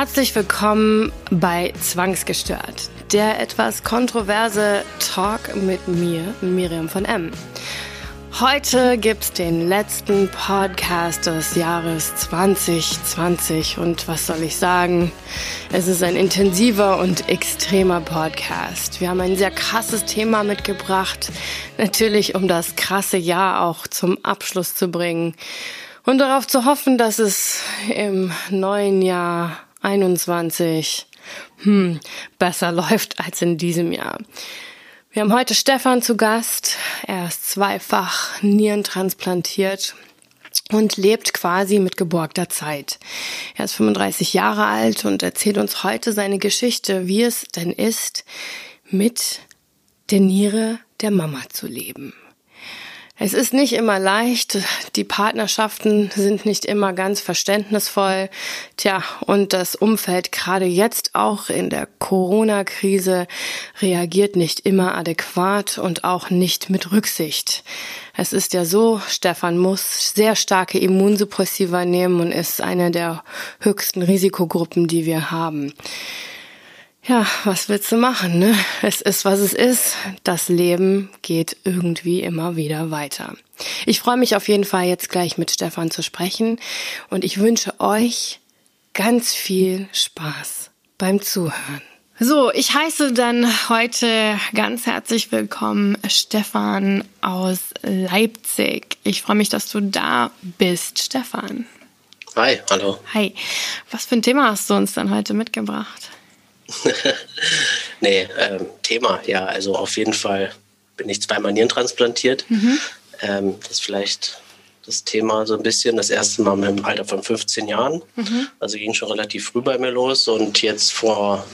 Herzlich willkommen bei Zwangsgestört, der etwas kontroverse Talk mit mir, Miriam von M. Heute gibt's den letzten Podcast des Jahres 2020 und was soll ich sagen? Es ist ein intensiver und extremer Podcast. Wir haben ein sehr krasses Thema mitgebracht, natürlich um das krasse Jahr auch zum Abschluss zu bringen und darauf zu hoffen, dass es im neuen Jahr 21 hm, besser läuft als in diesem Jahr. Wir haben heute Stefan zu Gast. Er ist zweifach nierentransplantiert und lebt quasi mit geborgter Zeit. Er ist 35 Jahre alt und erzählt uns heute seine Geschichte, wie es denn ist, mit der Niere der Mama zu leben. Es ist nicht immer leicht, die Partnerschaften sind nicht immer ganz verständnisvoll. Tja, und das Umfeld gerade jetzt auch in der Corona-Krise reagiert nicht immer adäquat und auch nicht mit Rücksicht. Es ist ja so, Stefan muss sehr starke Immunsuppressiva nehmen und ist eine der höchsten Risikogruppen, die wir haben. Ja, was willst du machen, ne? Es ist, was es ist. Das Leben geht irgendwie immer wieder weiter. Ich freue mich auf jeden Fall jetzt gleich mit Stefan zu sprechen und ich wünsche euch ganz viel Spaß beim Zuhören. So, ich heiße dann heute ganz herzlich willkommen Stefan aus Leipzig. Ich freue mich, dass du da bist, Stefan. Hi, hallo. Hi. Was für ein Thema hast du uns dann heute mitgebracht? nee, ähm, Thema, ja, also auf jeden Fall bin ich zweimal Nieren transplantiert. Mhm. Ähm, das ist vielleicht das Thema so ein bisschen. Das erste Mal im Alter von 15 Jahren. Mhm. Also ging schon relativ früh bei mir los und jetzt vor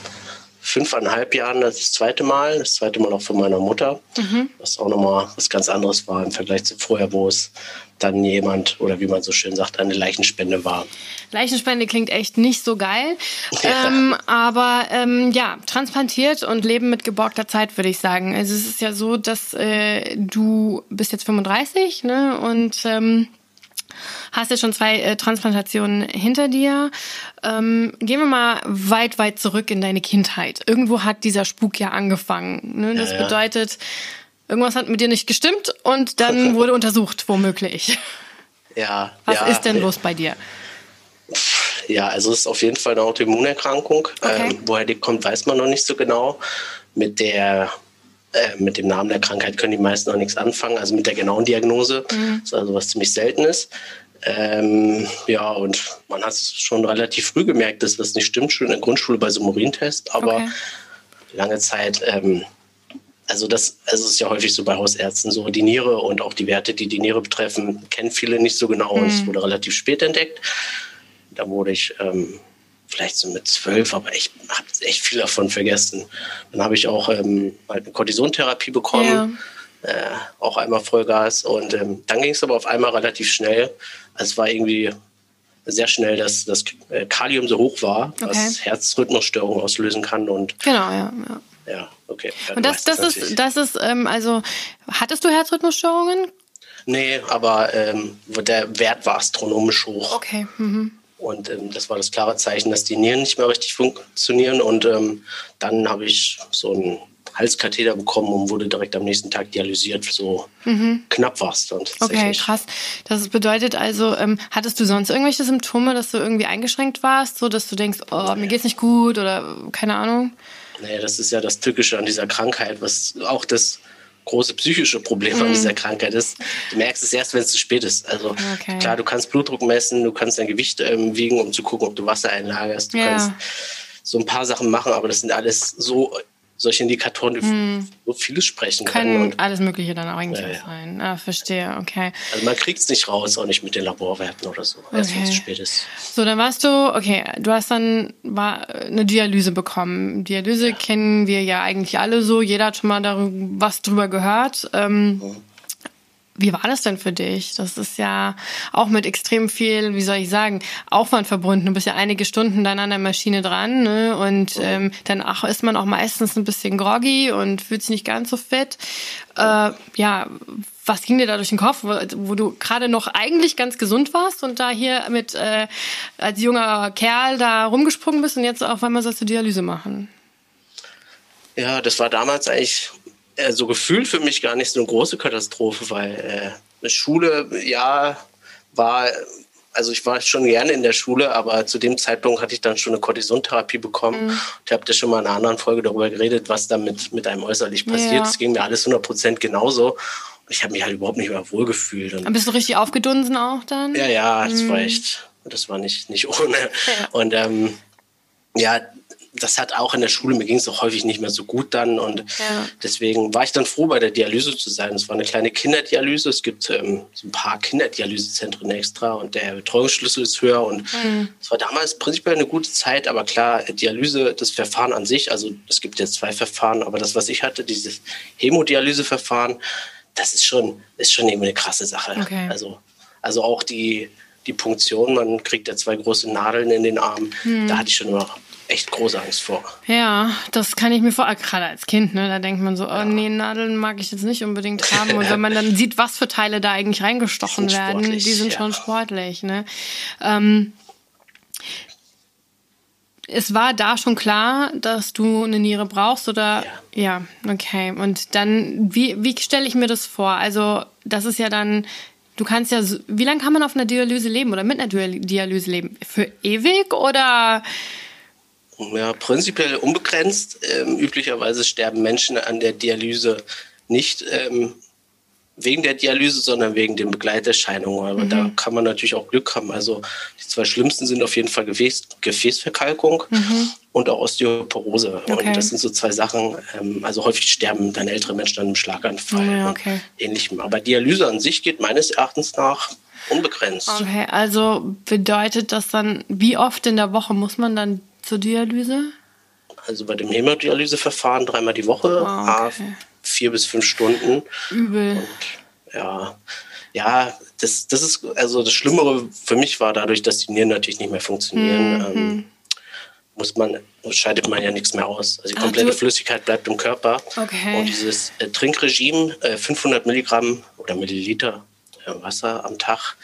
fünfeinhalb Jahren das zweite Mal, das zweite Mal auch von meiner Mutter, mhm. was auch nochmal was ganz anderes war im Vergleich zu vorher, wo es dann jemand oder wie man so schön sagt, eine Leichenspende war. Leichenspende klingt echt nicht so geil, ja. ähm, aber ähm, ja, transplantiert und leben mit geborgter Zeit, würde ich sagen. Also es ist ja so, dass äh, du bist jetzt 35 ne, und ähm, hast ja schon zwei äh, Transplantationen hinter dir. Ähm, gehen wir mal weit, weit zurück in deine Kindheit. Irgendwo hat dieser Spuk ja angefangen. Ne? Das ja, ja. bedeutet, irgendwas hat mit dir nicht gestimmt und dann wurde untersucht, womöglich. Ja. Was ja, ist denn los bei dir? Ja, also es ist auf jeden Fall eine Autoimmunerkrankung. Okay. Ähm, woher die kommt, weiß man noch nicht so genau. Mit der äh, mit dem Namen der Krankheit können die meisten noch nichts anfangen, also mit der genauen Diagnose. Mhm. Das ist also was ziemlich selten ist. Ähm, ja, und man hat es schon relativ früh gemerkt, dass das nicht stimmt, schon in der Grundschule bei so einem Urintest, aber okay. lange Zeit, ähm, also das also ist ja häufig so bei Hausärzten so, die Niere und auch die Werte, die die Niere betreffen, kennen viele nicht so genau mhm. und es mhm. wurde relativ spät entdeckt. Da wurde ich ähm, vielleicht so mit zwölf, aber ich habe echt viel davon vergessen. Dann habe ich auch ähm, halt eine Kortisontherapie bekommen. Ja. Äh, auch einmal Vollgas und ähm, dann ging es aber auf einmal relativ schnell. Also es war irgendwie sehr schnell, dass das äh, Kalium so hoch war, okay. was Herzrhythmusstörungen auslösen kann und genau, ja, ja. Ja, okay. Und das, das, das ist, das ist, ähm, also, hattest du Herzrhythmusstörungen? Nee, aber ähm, der Wert war astronomisch hoch. Okay. Mhm. Und ähm, das war das klare Zeichen, dass die Nieren nicht mehr richtig funktionieren. Und ähm, dann habe ich so einen Halskatheter bekommen und wurde direkt am nächsten Tag dialysiert. So mhm. knapp war es dann. Okay, krass. Das bedeutet also, ähm, hattest du sonst irgendwelche Symptome, dass du irgendwie eingeschränkt warst, so dass du denkst, oh, mir geht's nicht gut oder keine Ahnung? Nee, das ist ja das Tückische an dieser Krankheit, was auch das große psychische Problem mhm. an dieser Krankheit ist. Du merkst es erst, wenn es zu spät ist. Also okay. klar, du kannst Blutdruck messen, du kannst dein Gewicht ähm, wiegen, um zu gucken, ob du Wasser einlagerst. Du ja. kannst so ein paar Sachen machen, aber das sind alles so solche Indikatoren, die hm. so vieles sprechen können. Können und alles Mögliche dann auch eigentlich ja, ja. sein. Ah, verstehe, okay. Also man kriegt es nicht raus, auch nicht mit den Laborwerten oder so, erst wenn es spät ist. So, dann warst du, okay, du hast dann war eine Dialyse bekommen. Dialyse ja. kennen wir ja eigentlich alle so, jeder hat schon mal darüber, was drüber gehört. Ähm, mhm. Wie war das denn für dich? Das ist ja auch mit extrem viel, wie soll ich sagen, Aufwand verbunden. Du bist ja einige Stunden dann an der Maschine dran ne? und ähm, dann ach, ist man auch meistens ein bisschen groggy und fühlt sich nicht ganz so fit. Äh, ja, was ging dir da durch den Kopf, wo, du gerade noch eigentlich ganz gesund warst und da hier mit äh, als junger Kerl da rumgesprungen bist und jetzt auf einmal sollst du Dialyse machen? Ja, das war damals eigentlich äh, so gefühlt für mich gar nicht so eine große Katastrophe, weil äh, eine Schule, ja, war also ich war schon gerne in der Schule, aber zu dem Zeitpunkt hatte ich dann schon eine Kortisontherapie bekommen. Mhm. Ich habe da schon mal in einer anderen Folge darüber geredet, was da mit, einem äußerlich passiert. Es ja. ging mir alles 100 Prozent genauso. Und ich habe mich halt überhaupt nicht mehr wohlgefühlt. Und bist du richtig aufgedunsen auch dann? Ja, ja, das mhm. war echt, das war nicht, nicht ohne. Ja. Und ähm, ja, das hat auch in der Schule, mir ging es auch häufig nicht mehr so gut dann und ja. deswegen war ich dann froh, bei der Dialyse zu sein. Es war eine kleine Kinderdialyse. Es gibt ähm, so ein paar Kinderdialysezentren extra und der Betreuungsschlüssel ist höher und mhm. es war damals prinzipiell eine gute Zeit, aber klar, Dialyse, das Verfahren an sich, also es gibt jetzt zwei Verfahren, aber das, was ich hatte, dieses Hämodialyseverfahren, das ist schon, ist schon eben eine krasse Sache. Okay. Also, also auch die, die Punktion, man kriegt ja zwei große Nadeln in den Arm, mhm. da hatte ich schon immer echt große Angst vor. Ja, das kann ich mir vor, gerade als Kind, ne, da denkt man so, oh nee, Nadeln mag ich jetzt nicht unbedingt haben. Und wenn man dann sieht, was für Teile da eigentlich reingestochen werden, die sind ja. schon sportlich, ne. Ähm, es war da schon klar, dass du eine Niere brauchst oder ja, ja okay. Und dann, wie, wie stelle ich mir das vor? Also, das ist ja dann, du kannst ja, wie lange kann man auf einer Dialyse leben oder mit einer Dialyse leben? Für ewig oder ja, prinzipiell unbegrenzt. Ähm, üblicherweise sterben Menschen an der Dialyse nicht ähm, wegen der Dialyse, sondern wegen den Begleiterscheinungen. Aber mhm. da kann man natürlich auch Glück haben. Also die zwei schlimmsten sind auf jeden Fall Gefäß, Gefäßverkalkung mhm. und auch Osteoporose. Okay. Und das sind so zwei Sachen. Ähm, also häufig sterben dann ältere Menschen an einem Schlaganfall ja, okay. und ähnlichem. Aber Dialyse an sich geht meines Erachtens nach unbegrenzt. Okay, also bedeutet das dann, wie oft in der Woche muss man dann zur Dialyse? Also bei dem Hämodialyseverfahren dreimal die Woche, oh, okay. vier bis fünf Stunden. Übel. Und, ja, ja, das, das ist, also das Schlimmere für mich war dadurch, dass die Nieren natürlich nicht mehr funktionieren. Mhm. Ähm, muss man, scheidet man ja nichts mehr aus. Also die komplette Ach, Flüssigkeit bleibt im Körper. Okay. Und dieses äh, Trinkregime, äh, 500 Milligramm oder Milliliter äh, Wasser am Tag,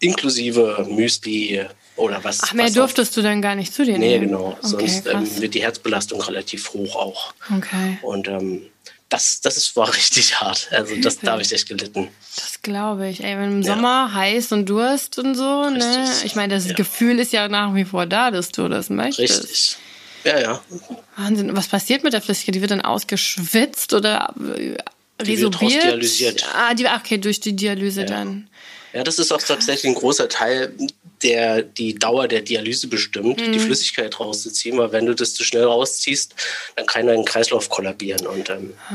inklusive Müsli, oder was. Ach, mehr was durftest auch, du dann gar nicht zu dir nehmen? Nee, genau. Okay, Sonst ähm, wird die Herzbelastung relativ hoch auch. Okay. Und ähm, das, das ist, war richtig hart. Also das, da habe ich echt gelitten. Das glaube ich. Ey, wenn im Sommer ja. heiß und Durst und so, ne? richtig. ne? Ich meine, das ja. Gefühl ist ja nach wie vor da, dass du das möchtest. Richtig. Ja, ja. Wahnsinn. Was passiert mit der Flüssigkeit? Die wird dann ausgeschwitzt oder äh, resorbiert? Die wird dialysiert. Ah, die, okay, durch die Dialyse ja. dann. Ja, das ist auch tatsächlich ein großer Teil der die Dauer der Dialyse bestimmt, mhm. die Flüssigkeit rauszuziehen, weil wenn du das zu schnell rausziehst, dann kann dein Kreislauf kollabieren. Und ähm, ah.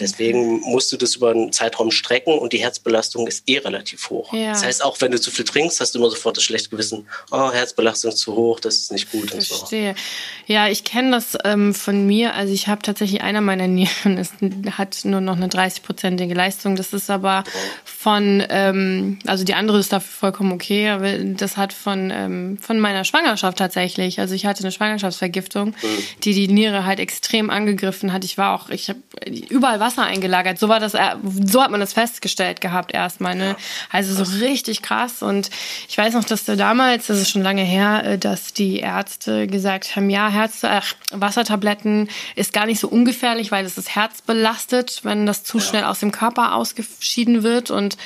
Deswegen musst du das über einen Zeitraum strecken und die Herzbelastung ist eh relativ hoch. Ja. Das heißt, auch wenn du zu viel trinkst, hast du immer sofort das schlechte Gewissen, oh, Herzbelastung ist zu hoch, das ist nicht gut. Verstehe. Und so. Ja, ich kenne das ähm, von mir. Also ich habe tatsächlich einer meiner Nieren, ist, hat nur noch eine 30-prozentige Leistung. Das ist aber von, ähm, also die andere ist dafür vollkommen okay, aber das hat von, ähm, von meiner Schwangerschaft tatsächlich. Also ich hatte eine Schwangerschaftsvergiftung, mhm. die die Niere halt extrem angegriffen hat. Ich war auch, ich habe überall Wasser eingelagert. So war das, äh, so hat man das festgestellt gehabt erstmal. Ne? Also so richtig krass. Und ich weiß noch, dass da damals, das ist schon lange her, äh, dass die Ärzte gesagt haben, ja, Herz, ach, Wassertabletten ist gar nicht so ungefährlich, weil es das Herz belastet, wenn das zu schnell aus dem Körper ausgeschieden wird. Und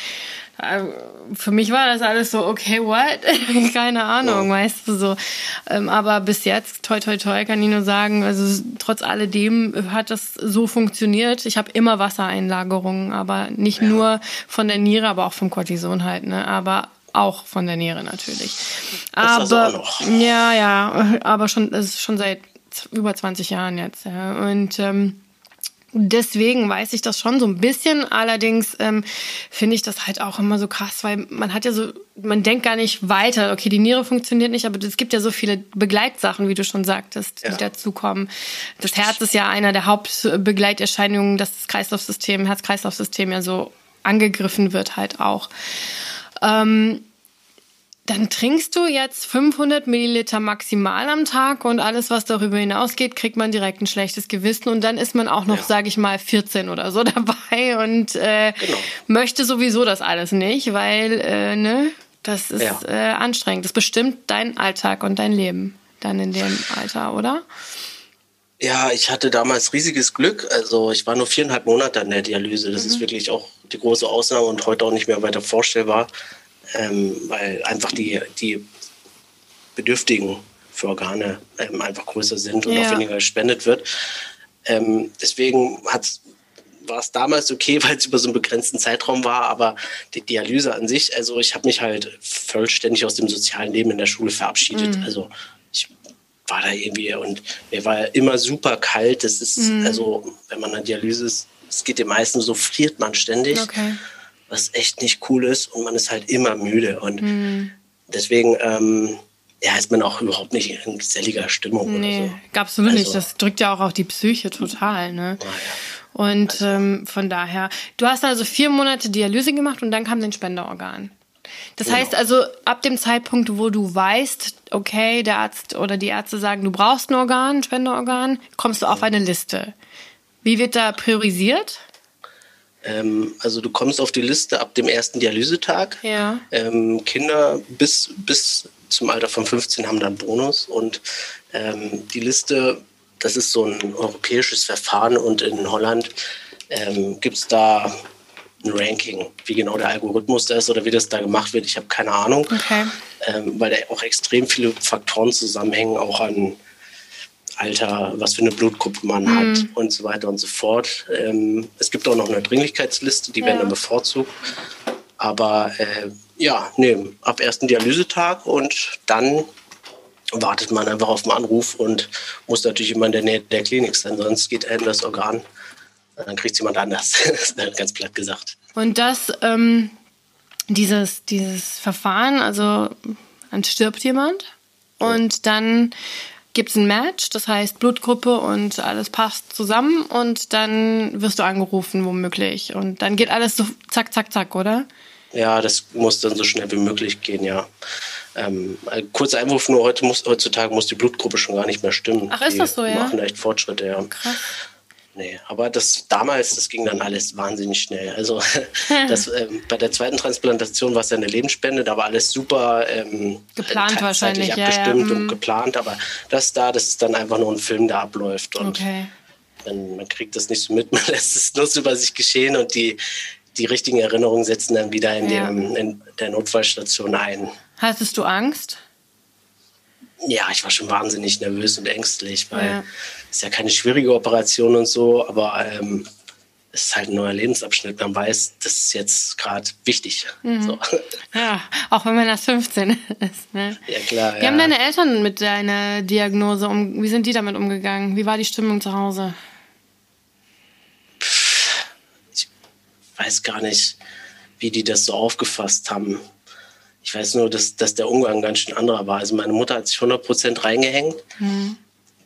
äh, für mich war das alles so, okay, what? Keine Ahnung, ja. weißt du so. Ähm, aber bis jetzt, toi, toi, toi, kann ich nur sagen, also trotz alledem hat das so funktioniert. Ich habe immer Wassereinlagerungen, aber nicht ja. nur von der Niere, aber auch vom Cortison halt, ne? Aber auch von der Niere natürlich. Das aber also ja, ja, aber schon, das ist schon seit über 20 Jahren jetzt. Ja. Und ähm, Deswegen weiß ich das schon so ein bisschen. Allerdings ähm, finde ich das halt auch immer so krass, weil man hat ja so, man denkt gar nicht weiter. Okay, die Niere funktioniert nicht, aber es gibt ja so viele Begleitsachen, wie du schon sagtest, ja. die dazukommen. Das Herz ist ja einer der Hauptbegleiterscheinungen, dass das Kreislaufsystem, Herz-Kreislauf-System ja so angegriffen wird halt auch. Ähm, dann trinkst du jetzt 500 Milliliter maximal am Tag und alles, was darüber hinausgeht, kriegt man direkt ein schlechtes Gewissen und dann ist man auch noch, ja. sage ich mal, 14 oder so dabei und äh, genau. möchte sowieso das alles nicht, weil, äh, ne, das ist ja. äh, anstrengend. Das bestimmt deinen Alltag und dein Leben dann in dem Alter, oder? Ja, ich hatte damals riesiges Glück. Also ich war nur viereinhalb Monate an der Dialyse. Das mhm. ist wirklich auch die große Ausnahme und heute auch nicht mehr weiter vorstellbar ähm, weil einfach die, die Bedürftigen für Organe ähm, einfach größer sind und ja. auch weniger gespendet wird. Ähm, deswegen war es damals okay, weil es über so einen begrenzten Zeitraum war, aber die Dialyse an sich, also ich habe mich halt vollständig aus dem sozialen Leben in der Schule verabschiedet. Mhm. Also ich war da irgendwie und mir war immer super kalt. Das ist, mhm. also wenn man an Dialyse ist, es geht den meisten so, friert man ständig. Okay was echt nicht cool ist und man ist halt immer müde. Und mhm. deswegen ähm, ja, ist man auch überhaupt nicht in geselliger Stimmung. Nee, oder so. absolut also, nicht. Das drückt ja auch auf die Psyche total. Ne? Oh, ja. Und also. ähm, von daher, du hast also vier Monate Dialyse gemacht und dann kam dein Spenderorgan. Das genau. heißt also, ab dem Zeitpunkt, wo du weißt, okay, der Arzt oder die Ärzte sagen, du brauchst ein Organ, ein Spenderorgan, kommst du auf eine Liste. Wie wird da priorisiert? Ähm, also du kommst auf die Liste ab dem ersten Dialysetag. Ja. Ähm, Kinder bis, bis zum Alter von 15 haben dann Bonus und ähm, die Liste, das ist so ein europäisches Verfahren und in Holland ähm, gibt es da ein Ranking, wie genau der Algorithmus da ist oder wie das da gemacht wird. Ich habe keine Ahnung, okay. Ähm, weil da auch extrem viele Faktoren zusammenhängen, auch an Alter, was für eine Blutgruppe man mhm. hat und so weiter und so fort. Ähm, es gibt auch noch eine Dringlichkeitsliste, die ja. werden dann bevorzugt. Aber äh, ja, nee, ab ersten Dialysetag und dann wartet man einfach auf den Anruf und muss natürlich immer in der Nähe der Klinik sein, sonst geht einem das Organ. Dann kriegt es jemand anders, ganz platt gesagt. Und das, ähm, dieses, dieses Verfahren, also dann stirbt jemand und dann gibt es ein Match, das heißt Blutgruppe und alles passt zusammen und dann wirst du angerufen womöglich und dann geht alles so zack, zack, zack, oder? Ja, das muss dann so schnell wie möglich gehen, ja. Ähm, kurzer Einwurf nur, heute muss, heutzutage muss die Blutgruppe schon gar nicht mehr stimmen. Ach, ist die das so, ja? machen echt Fortschritte, ja. Krass. Nee, aber das damals, das ging dann alles wahnsinnig schnell. Also das, ähm, bei der zweiten Transplantation war es ja eine Lebensspende, da war alles super ähm, geplant wahrscheinlich, abgestimmt ja, ja. und mhm. geplant, aber das da, das ist dann einfach nur ein Film, der abläuft und okay. man, man kriegt das nicht so mit, man lässt es nur so über sich geschehen und die, die richtigen Erinnerungen setzen dann wieder in, ja. dem, in der Notfallstation ein. Hattest du Angst? Ja, ich war schon wahnsinnig nervös und ängstlich, weil ja ist ja keine schwierige Operation und so, aber ähm, es ist halt ein neuer Lebensabschnitt. Man weiß, das ist jetzt gerade wichtig. Mhm. So. Ja, auch wenn man erst 15 ist. Ne? Ja, klar. Wie ja. haben deine Eltern mit deiner Diagnose um, wie sind die damit umgegangen? Wie war die Stimmung zu Hause? Ich weiß gar nicht, wie die das so aufgefasst haben. Ich weiß nur, dass, dass der Umgang ganz schön anderer war. Also meine Mutter hat sich 100% reingehängt. Mhm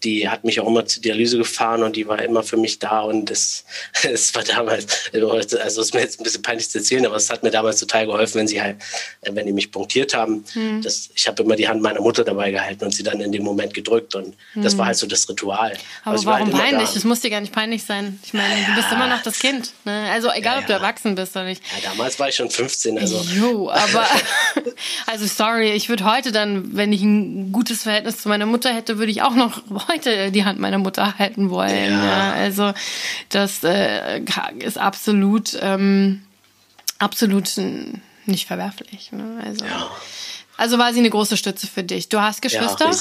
die hat mich auch immer zur Dialyse gefahren und die war immer für mich da und das, das war damals, also ist mir jetzt ein bisschen peinlich zu erzählen, aber es hat mir damals total geholfen, wenn sie halt, wenn die mich punktiert haben. Mhm. Das, ich habe immer die Hand meiner Mutter dabei gehalten und sie dann in dem Moment gedrückt und mhm. das war halt so das Ritual. Aber also warum halt peinlich? Das muss dir gar nicht peinlich sein. Ich meine, ja, du bist immer noch das Kind. Ne? Also egal, ja, ob du erwachsen bist oder nicht. Ja, damals war ich schon 15. Also. Jo, aber also sorry, ich würde heute dann, wenn ich ein gutes Verhältnis zu meiner Mutter hätte, würde ich auch noch heute die Hand meiner Mutter halten wollen. Ja. ja also das äh, ist absolut, ähm, absolut nicht verwerflich. Ne? Also, ja. also war sie eine große Stütze für dich. Du hast Geschwister? Ja,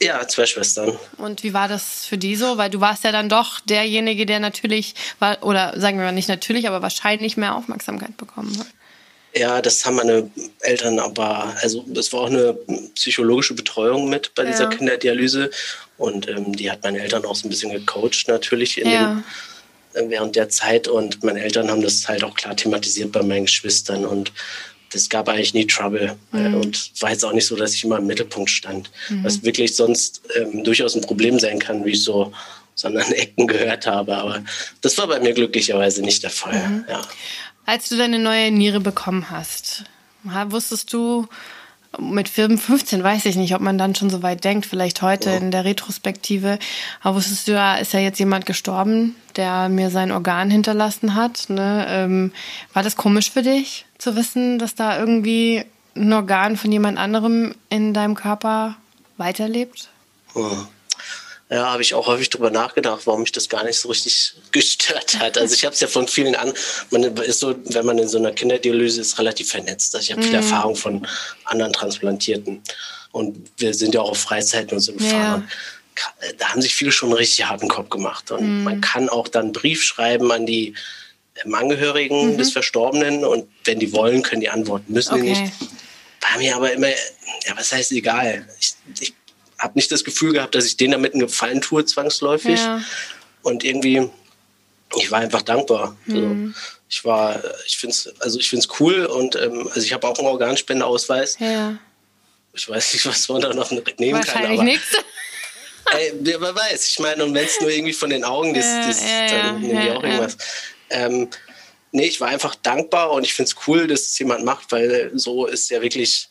Ja, zwei Schwestern. Und wie war das für die so? Weil du warst ja dann doch derjenige, der natürlich, war, oder sagen wir mal nicht natürlich, aber wahrscheinlich mehr Aufmerksamkeit bekommen hat. Ja, das haben meine Eltern aber, also es war auch eine psychologische Betreuung mit bei dieser ja. Kinderdialyse und ähm, die hat meine Eltern auch so ein bisschen gecoacht natürlich ja. den, äh, während der Zeit und meine Eltern haben das halt auch klar thematisiert bei meinen Geschwistern und es gab eigentlich nie Trouble mhm. und war jetzt auch nicht so, dass ich immer im Mittelpunkt stand, mhm. was wirklich sonst ähm, durchaus ein Problem sein kann, wie ich so sondern Ecken gehört habe. Aber das war bei mir glücklicherweise nicht der Fall. Mhm. Ja. Als du deine neue Niere bekommen hast, wusstest du, mit 15 weiß ich nicht, ob man dann schon so weit denkt, vielleicht heute in der Retrospektive. Aber wusstest du ja, ist ja jetzt jemand gestorben, der mir sein Organ hinterlassen hat. Ne? Ähm, war das komisch für dich, zu wissen, dass da irgendwie ein Organ von jemand anderem in deinem Körper weiterlebt? Hm. Ja, habe ich auch häufig drüber nachgedacht, warum mich das gar nicht so richtig gestört hat. Also ich habe es ja von vielen an, man ist so, wenn man in so einer Kinderdialyse ist, relativ vernetzt. Also ich habe mhm. viel Erfahrung von anderen Transplantierten. Und wir sind ja auch auf Freizeiten und so gefahren. Ja. Da haben sich viele schon richtig harten Kopf gemacht. Und mhm. man kann auch dann einen Brief schreiben an die ähm, Angehörigen mhm. des Verstorbenen und wenn die wollen, können die antworten, müssen okay. die nicht. War mir aber immer, ja, was heißt egal? Ich, ich habe nicht das Gefühl gehabt, dass ich denen damit einen Gefallen tue, zwangsläufig. Ja. Und irgendwie, ich war einfach dankbar. Mhm. Also, ich war, ich finde es, also ich finde es cool und ähm, also ich habe auch einen Organspendeausweis. Ja. Ich weiß nicht, was man da noch nehmen Wahrscheinlich kann. Wahrscheinlich nichts. Ey, wer weiß, ich meine, und wenn es nur irgendwie von den Augen ist, ja, das, ja, dann nehmen die auch irgendwas. Ähm, nee, ich war einfach dankbar und ich finde es cool, dass es jemand macht, weil so ist ja wirklich